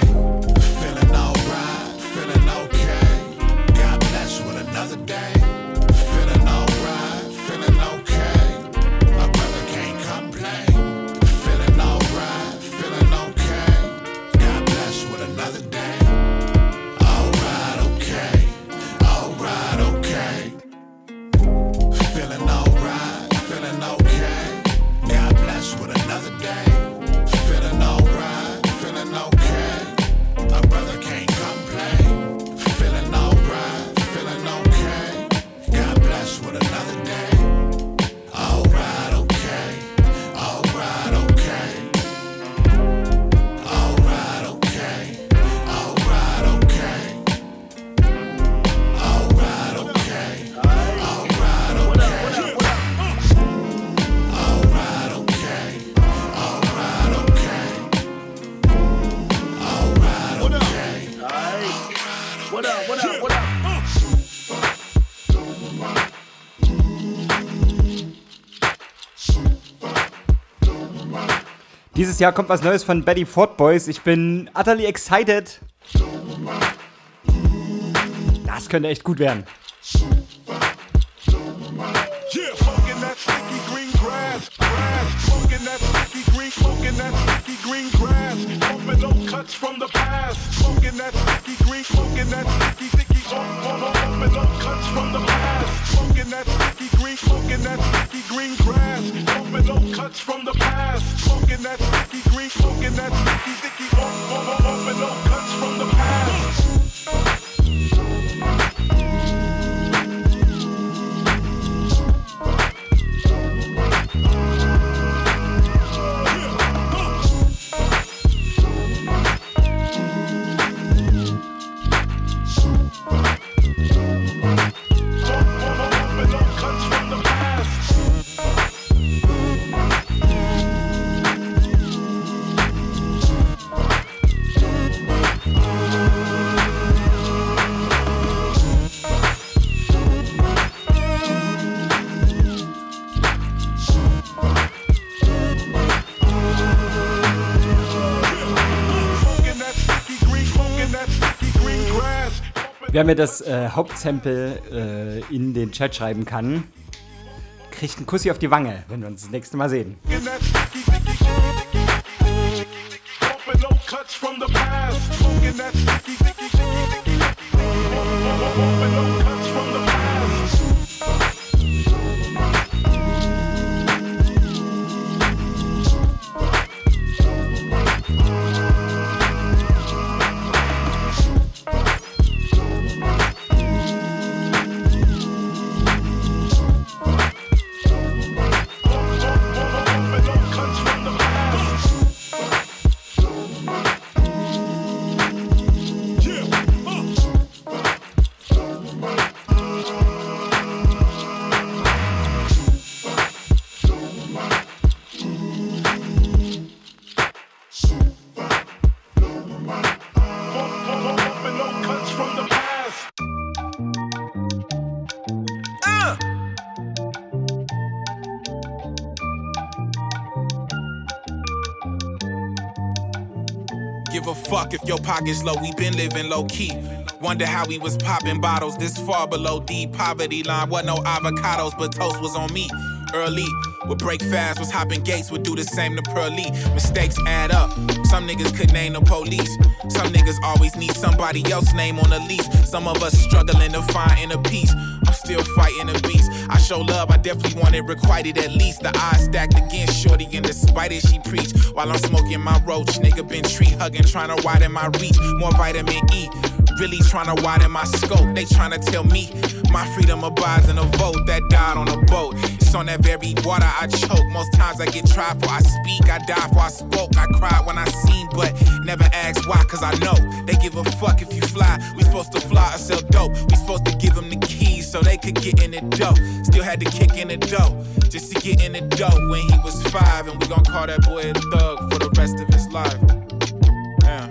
Jahr kommt was Neues von Betty Ford Boys. Ich bin utterly excited. Das könnte echt gut werden. Smoking that sticky green. Smoking that sticky green, smoking that sticky green grass. Hoping no cuts from the past. Smoking that sticky green, smoking that sticky, sticky, Bumping no cuts from the past. Smoking that sticky green, smoking that sticky green grass. Bumping no cuts from the past. Smoking that sticky green, smoking that sticky, sticky. Bumping no cuts from the past. Wer mir das äh, Hauptsample äh, in den Chat schreiben kann, kriegt einen Kussi auf die Wange, wenn wir uns das nächste Mal sehen. From the past. Smoking that cuts your pocket's low, we been living low key. Wonder how we was popping bottles this far below the poverty line. What no avocados, but toast was on me. Early, would break fast, was hopping gates, would do the same to Pearly. Mistakes add up. Some niggas could name the police. Some niggas always need somebody else's name on the lease. Some of us struggling to find inner peace. I'm still fighting a beast. I show love, I definitely want it requited at least. The odds stacked against Shorty, and despite it, she preach. While I'm smoking my roach, nigga been tree hugging, trying to widen my reach. More vitamin E. Really trying to widen my scope. They trying to tell me my freedom abides in a vote that died on a boat. It's on that very water I choke. Most times I get tried for I speak, I die for I spoke. I cried when I seen, but never asked why, cause I know they give a fuck if you fly. We supposed to fly or sell dope. We supposed to give them the keys so they could get in the dough. Still had to kick in the dough just to get in the dough when he was five. And we gon' call that boy a thug for the rest of his life. Yeah.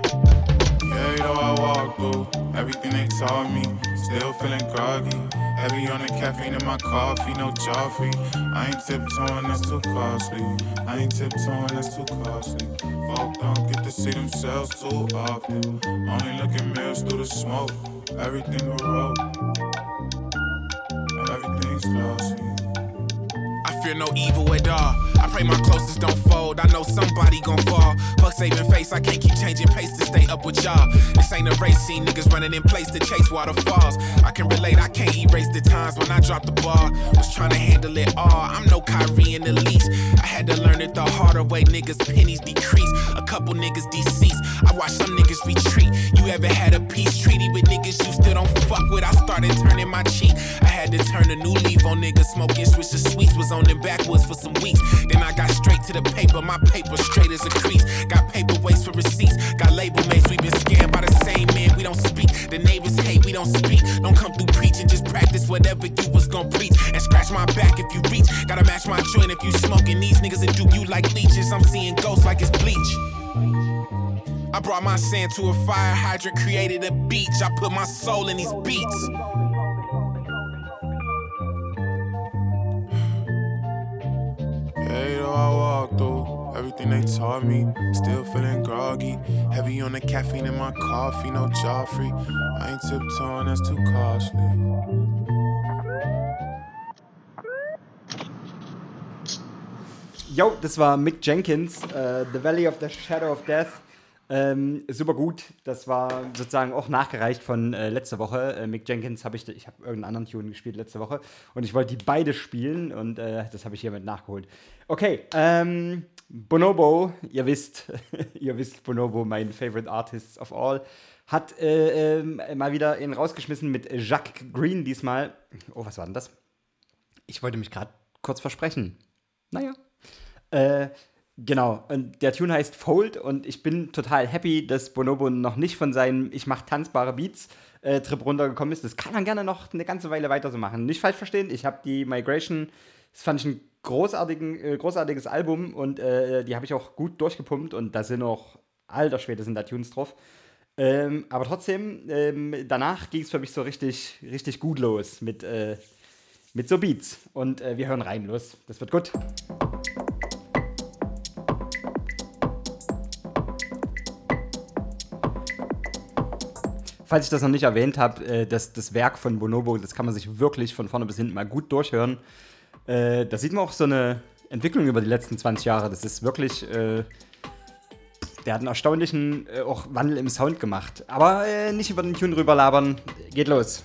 Yeah, know I walk through everything they taught me. Still feeling groggy. Heavy on the caffeine in my coffee, no Joffrey. I ain't tiptoeing, that's too costly. I ain't tiptoeing, that's too costly. Folk don't get to see themselves too often. Only look at mirrors through the smoke. Everything will roll. Stars fear no evil at all. I pray my closest don't fold. I know somebody gon' fall. Fuck saving face, I can't keep changing pace to stay up with y'all. This ain't a race scene, niggas running in place to chase waterfalls. I can relate, I can't erase the times when I dropped the ball. Was trying to handle it all. I'm no Kyrie in the least. I had to learn it the harder way, niggas' pennies decrease. A couple niggas deceased. I watched some niggas retreat. You ever had a peace treaty with niggas you still don't fuck with? I started turning my cheek. I had to turn a new leaf on niggas smoking switch the sweets. Was on them backwoods for some weeks. Then I got straight to the paper. My paper straight as a crease. Got paper waste for receipts. Got label mates. We been scammed by the same man. We don't speak. The neighbors hate. We don't speak. Don't come through preaching. Just practice whatever you was gonna preach. And scratch my back if you reach. Gotta match my joint if you smoking. These niggas that do you like leeches. I'm seeing ghosts like it's bleach. I brought my sand to a fire hydrant, created a beach. I put my soul in these beats. I walk through everything they taught me. Still feeling groggy. Heavy on the caffeine in my coffee, no Joffrey. I ain't tiptoeing, that's too costly. Yo, das war Mick Jenkins, äh, The Valley of the Shadow of Death. Ähm, super gut. Das war sozusagen auch nachgereicht von äh, letzter Woche. Äh, Mick Jenkins habe ich, ich habe irgendeinen anderen Tune gespielt letzte Woche und ich wollte die beide spielen und äh, das habe ich hiermit nachgeholt. Okay, ähm, Bonobo, ihr wisst, [laughs] ihr wisst Bonobo, mein favorite artist of all, hat äh, ähm, mal wieder ihn rausgeschmissen mit Jacques Green diesmal. Oh, was war denn das? Ich wollte mich gerade kurz versprechen. Naja. Äh, genau, und der Tune heißt Fold und ich bin total happy, dass Bonobo noch nicht von seinem Ich mach tanzbare Beats äh, Trip runtergekommen ist. Das kann man gerne noch eine ganze Weile weiter so machen. Nicht falsch verstehen, ich habe die Migration, das fand ich ein großartigen, äh, großartiges Album und äh, die habe ich auch gut durchgepumpt und da sind auch, alter Schwede, sind da Tunes drauf. Ähm, aber trotzdem, ähm, danach ging es für mich so richtig, richtig gut los mit, äh, mit so Beats. Und äh, wir hören rein, los. Das wird gut. Falls ich das noch nicht erwähnt habe, äh, das, das Werk von Bonobo, das kann man sich wirklich von vorne bis hinten mal gut durchhören. Äh, da sieht man auch so eine Entwicklung über die letzten 20 Jahre. Das ist wirklich. Äh, der hat einen erstaunlichen äh, auch Wandel im Sound gemacht. Aber äh, nicht über den Tune drüber labern. Geht los.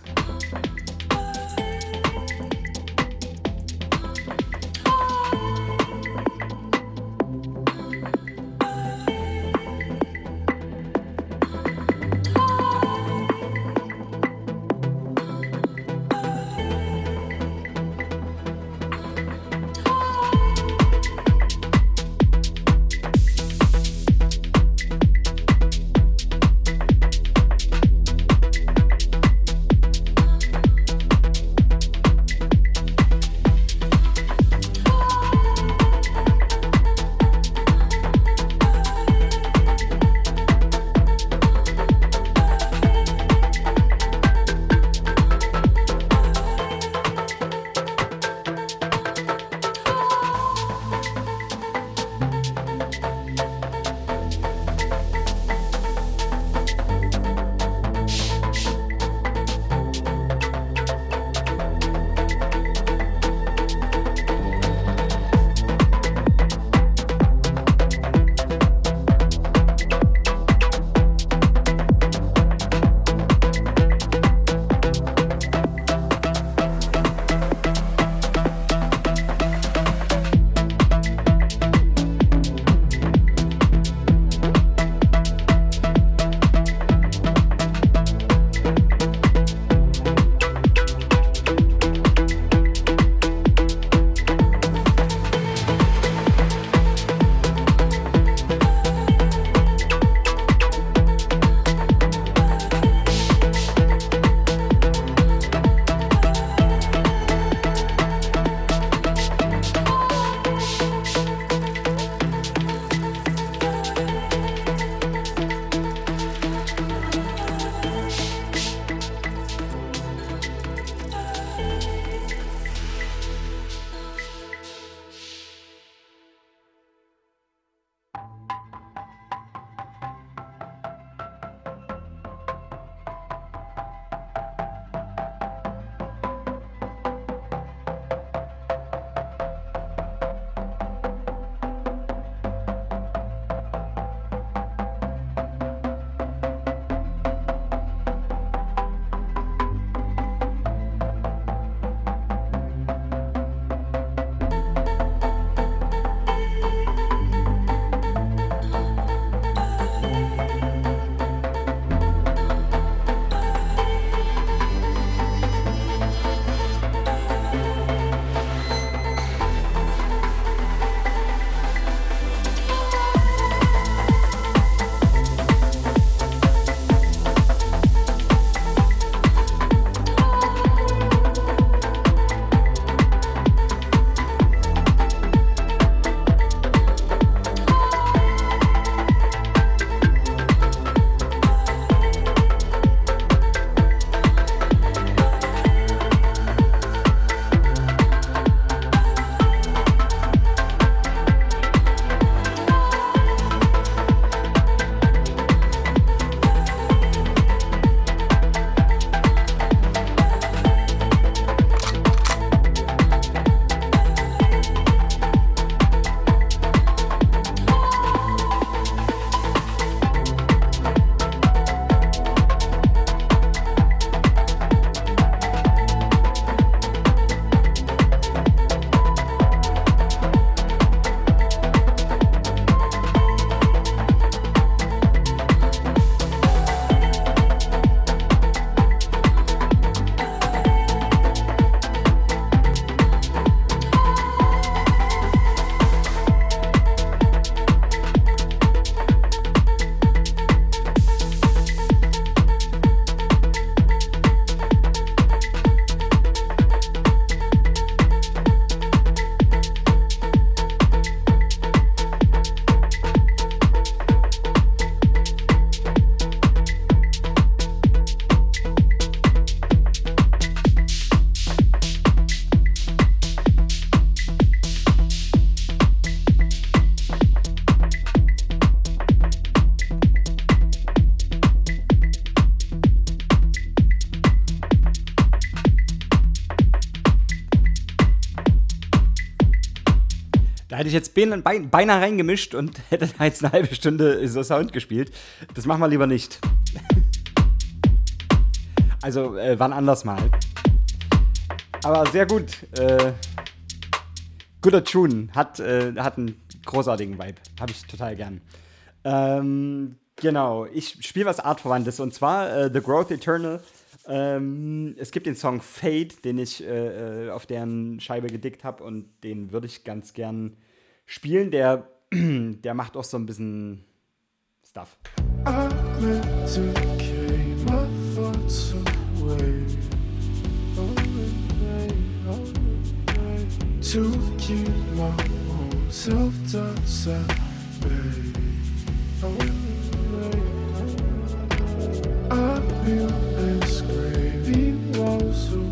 Da hätte ich jetzt bein- bein- beinahe reingemischt und [laughs] hätte da jetzt eine halbe Stunde so Sound gespielt. Das machen wir lieber nicht. [laughs] Also, äh, wann anders mal. Aber sehr gut. Äh, guter Tune. Hat, äh, hat einen großartigen Vibe. Habe ich total gern. Ähm, genau. Ich spiele was Artverwandtes und zwar äh, The Growth Eternal. Ähm, es gibt den Song Fade, den ich äh, äh, auf deren Scheibe gedickt habe und den würde ich ganz gern spielen. Der, [clears throat] der macht auch so ein bisschen Stuff. I meant to carry my thoughts away, to keep my own self-doubts at bay. up you and scraping so.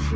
I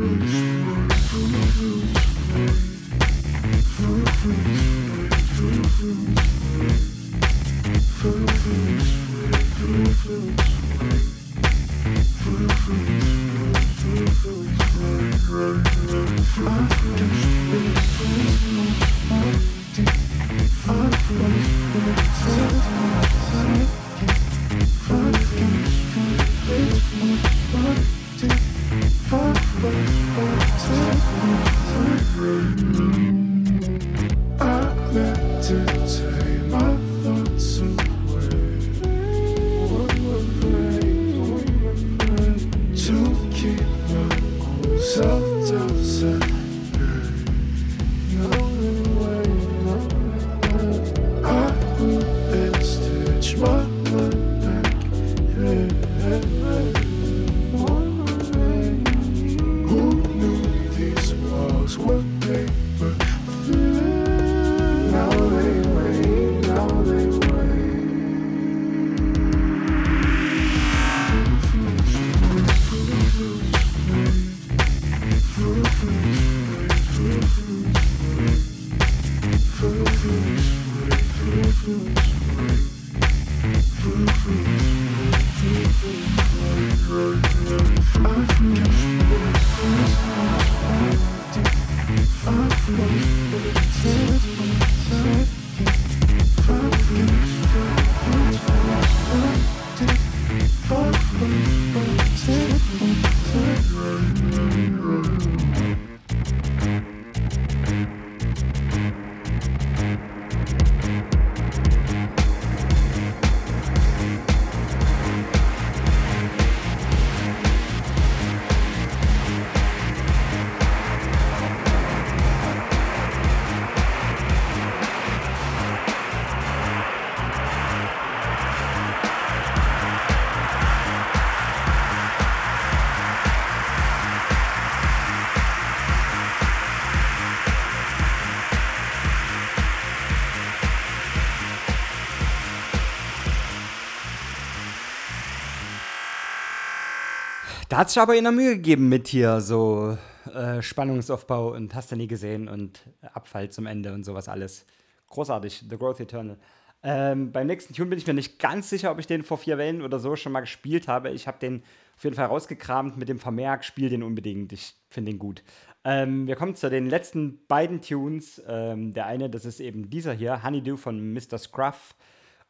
Da hat sich aber in der Mühe gegeben mit hier so äh, Spannungsaufbau und hast du nie gesehen und Abfall zum Ende und sowas alles. Großartig, The Growth Eternal. Ähm, beim nächsten Tune bin ich mir nicht ganz sicher, ob ich den vor vier Wellen oder so schon mal gespielt habe. Ich habe den auf jeden Fall rausgekramt mit dem Vermerk, spiel den unbedingt. Ich finde den gut. Ähm, wir kommen zu den letzten beiden Tunes. Ähm, der eine, das ist eben dieser hier, Honeydew von Mr. Scruff.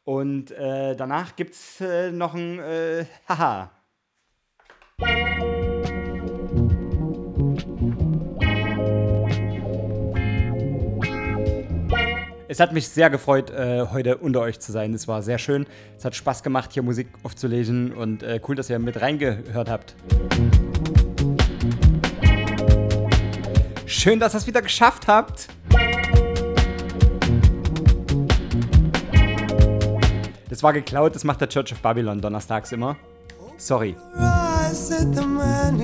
Und äh, danach gibt es äh, noch ein äh, [laughs] Haha. Es hat mich sehr gefreut, äh, heute unter euch zu sein. Es war sehr schön. Es hat Spaß gemacht, hier Musik aufzulegen und äh, cool, dass ihr mit reingehört habt. Schön, dass ihr es wieder geschafft habt. Das war geklaut, das macht der Church of Babylon donnerstags immer. Sorry. I said the man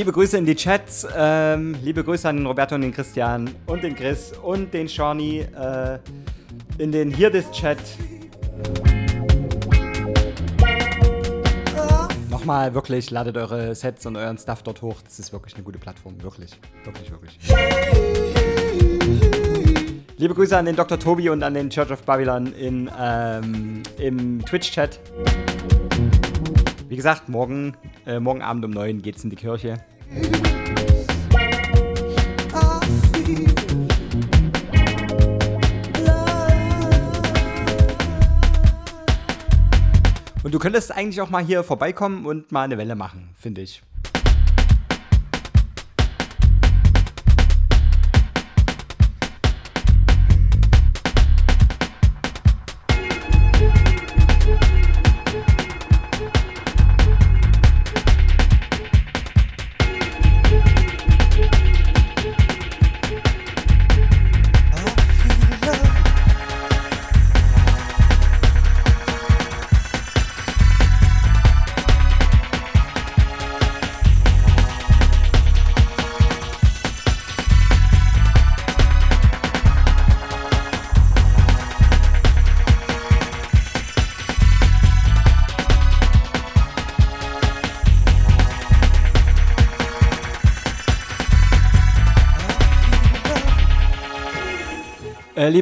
Liebe Grüße in die Chats. Ähm, liebe Grüße an den Roberto und den Christian und den Chris und den Shawnee äh, in den Hier des Chat. Nochmal wirklich, ladet eure Sets und euren Stuff dort hoch. Das ist wirklich eine gute Plattform. Wirklich. Wirklich, wirklich. Liebe Grüße an den Dr. Tobi und an den Church of Babylon in, ähm, im Twitch-Chat. Wie gesagt, morgen, äh, morgen Abend um 9 geht's in die Kirche. Und du könntest eigentlich auch mal hier vorbeikommen und mal eine Welle machen, finde ich.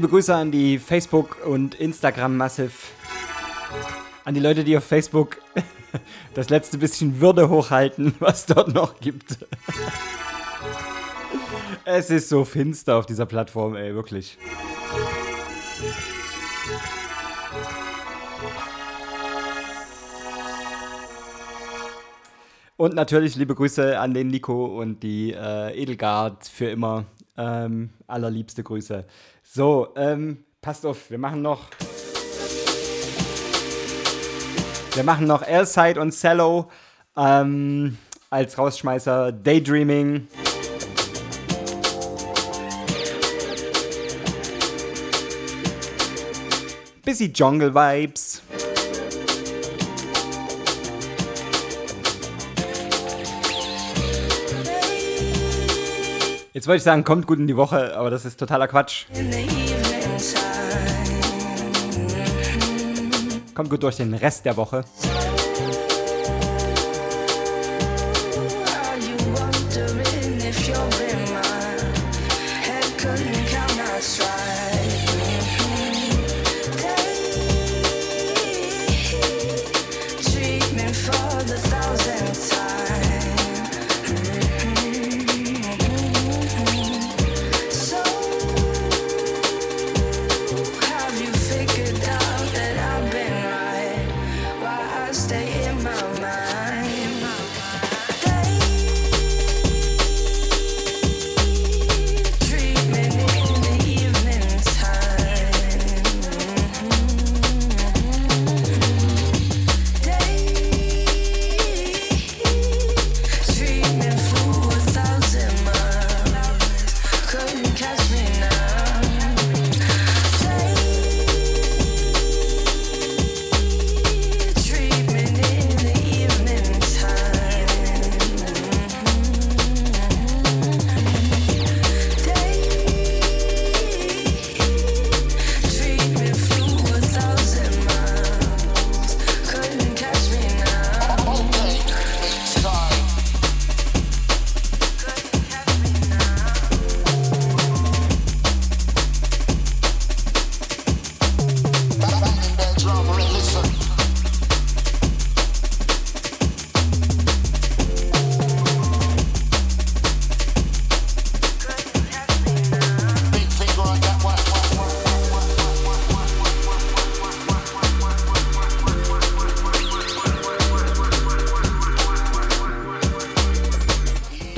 Grüße an die Facebook- und Instagram-Massive. An die Leute, die auf Facebook [laughs] das letzte bisschen Würde hochhalten, [laughs] was dort noch gibt. [laughs] es ist so finster auf dieser Plattform, ey, wirklich. Und natürlich liebe Grüße an den Nico und die äh, Edelgard für immer. Ähm, allerliebste Grüße. So, ähm, passt auf, wir machen noch. Wir machen noch Airside und Cello ähm, als Rausschmeißer. Daydreaming. Busy Jungle Vibes. Jetzt wollte ich sagen, kommt gut in die Woche, aber das ist totaler Quatsch. Kommt gut durch den Rest der Woche.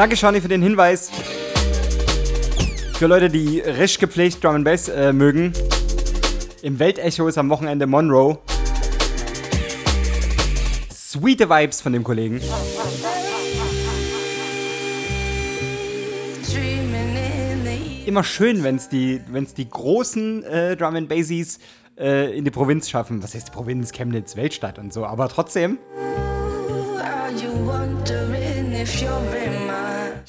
Danke, Shani, für den Hinweis. Für Leute, die risch gepflegt Drum and Bass äh, mögen. Im Weltecho ist am Wochenende Monroe. Sweete Vibes von dem Kollegen. Immer schön, wenn es die, wenn's die großen äh, Drum and Bassies äh, in die Provinz schaffen. Was heißt die Provinz? Chemnitz, Weltstadt und so. Aber trotzdem, Are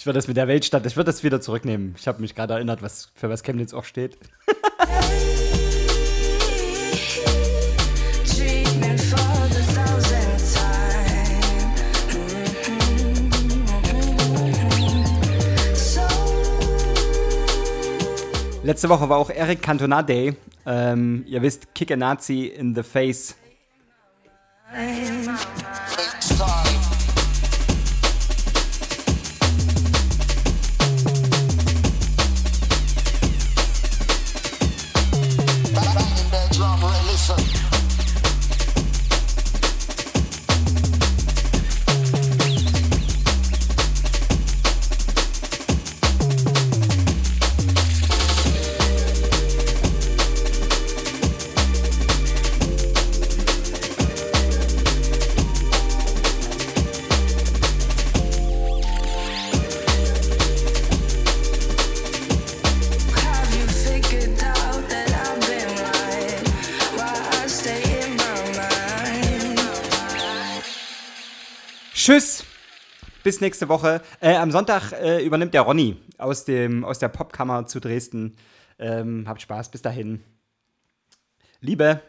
Ich würde das mit der Weltstadt, ich würde das wieder zurücknehmen. Ich habe mich gerade erinnert, was, für was Chemnitz auch steht. Letzte Woche war auch Eric Cantona Day. Ähm, ihr wisst, Kick a Nazi in the Face. Bis nächste Woche. Äh, am Sonntag äh, übernimmt der Ronny aus, dem, aus der Popkammer zu Dresden. Ähm, habt Spaß, bis dahin. Liebe.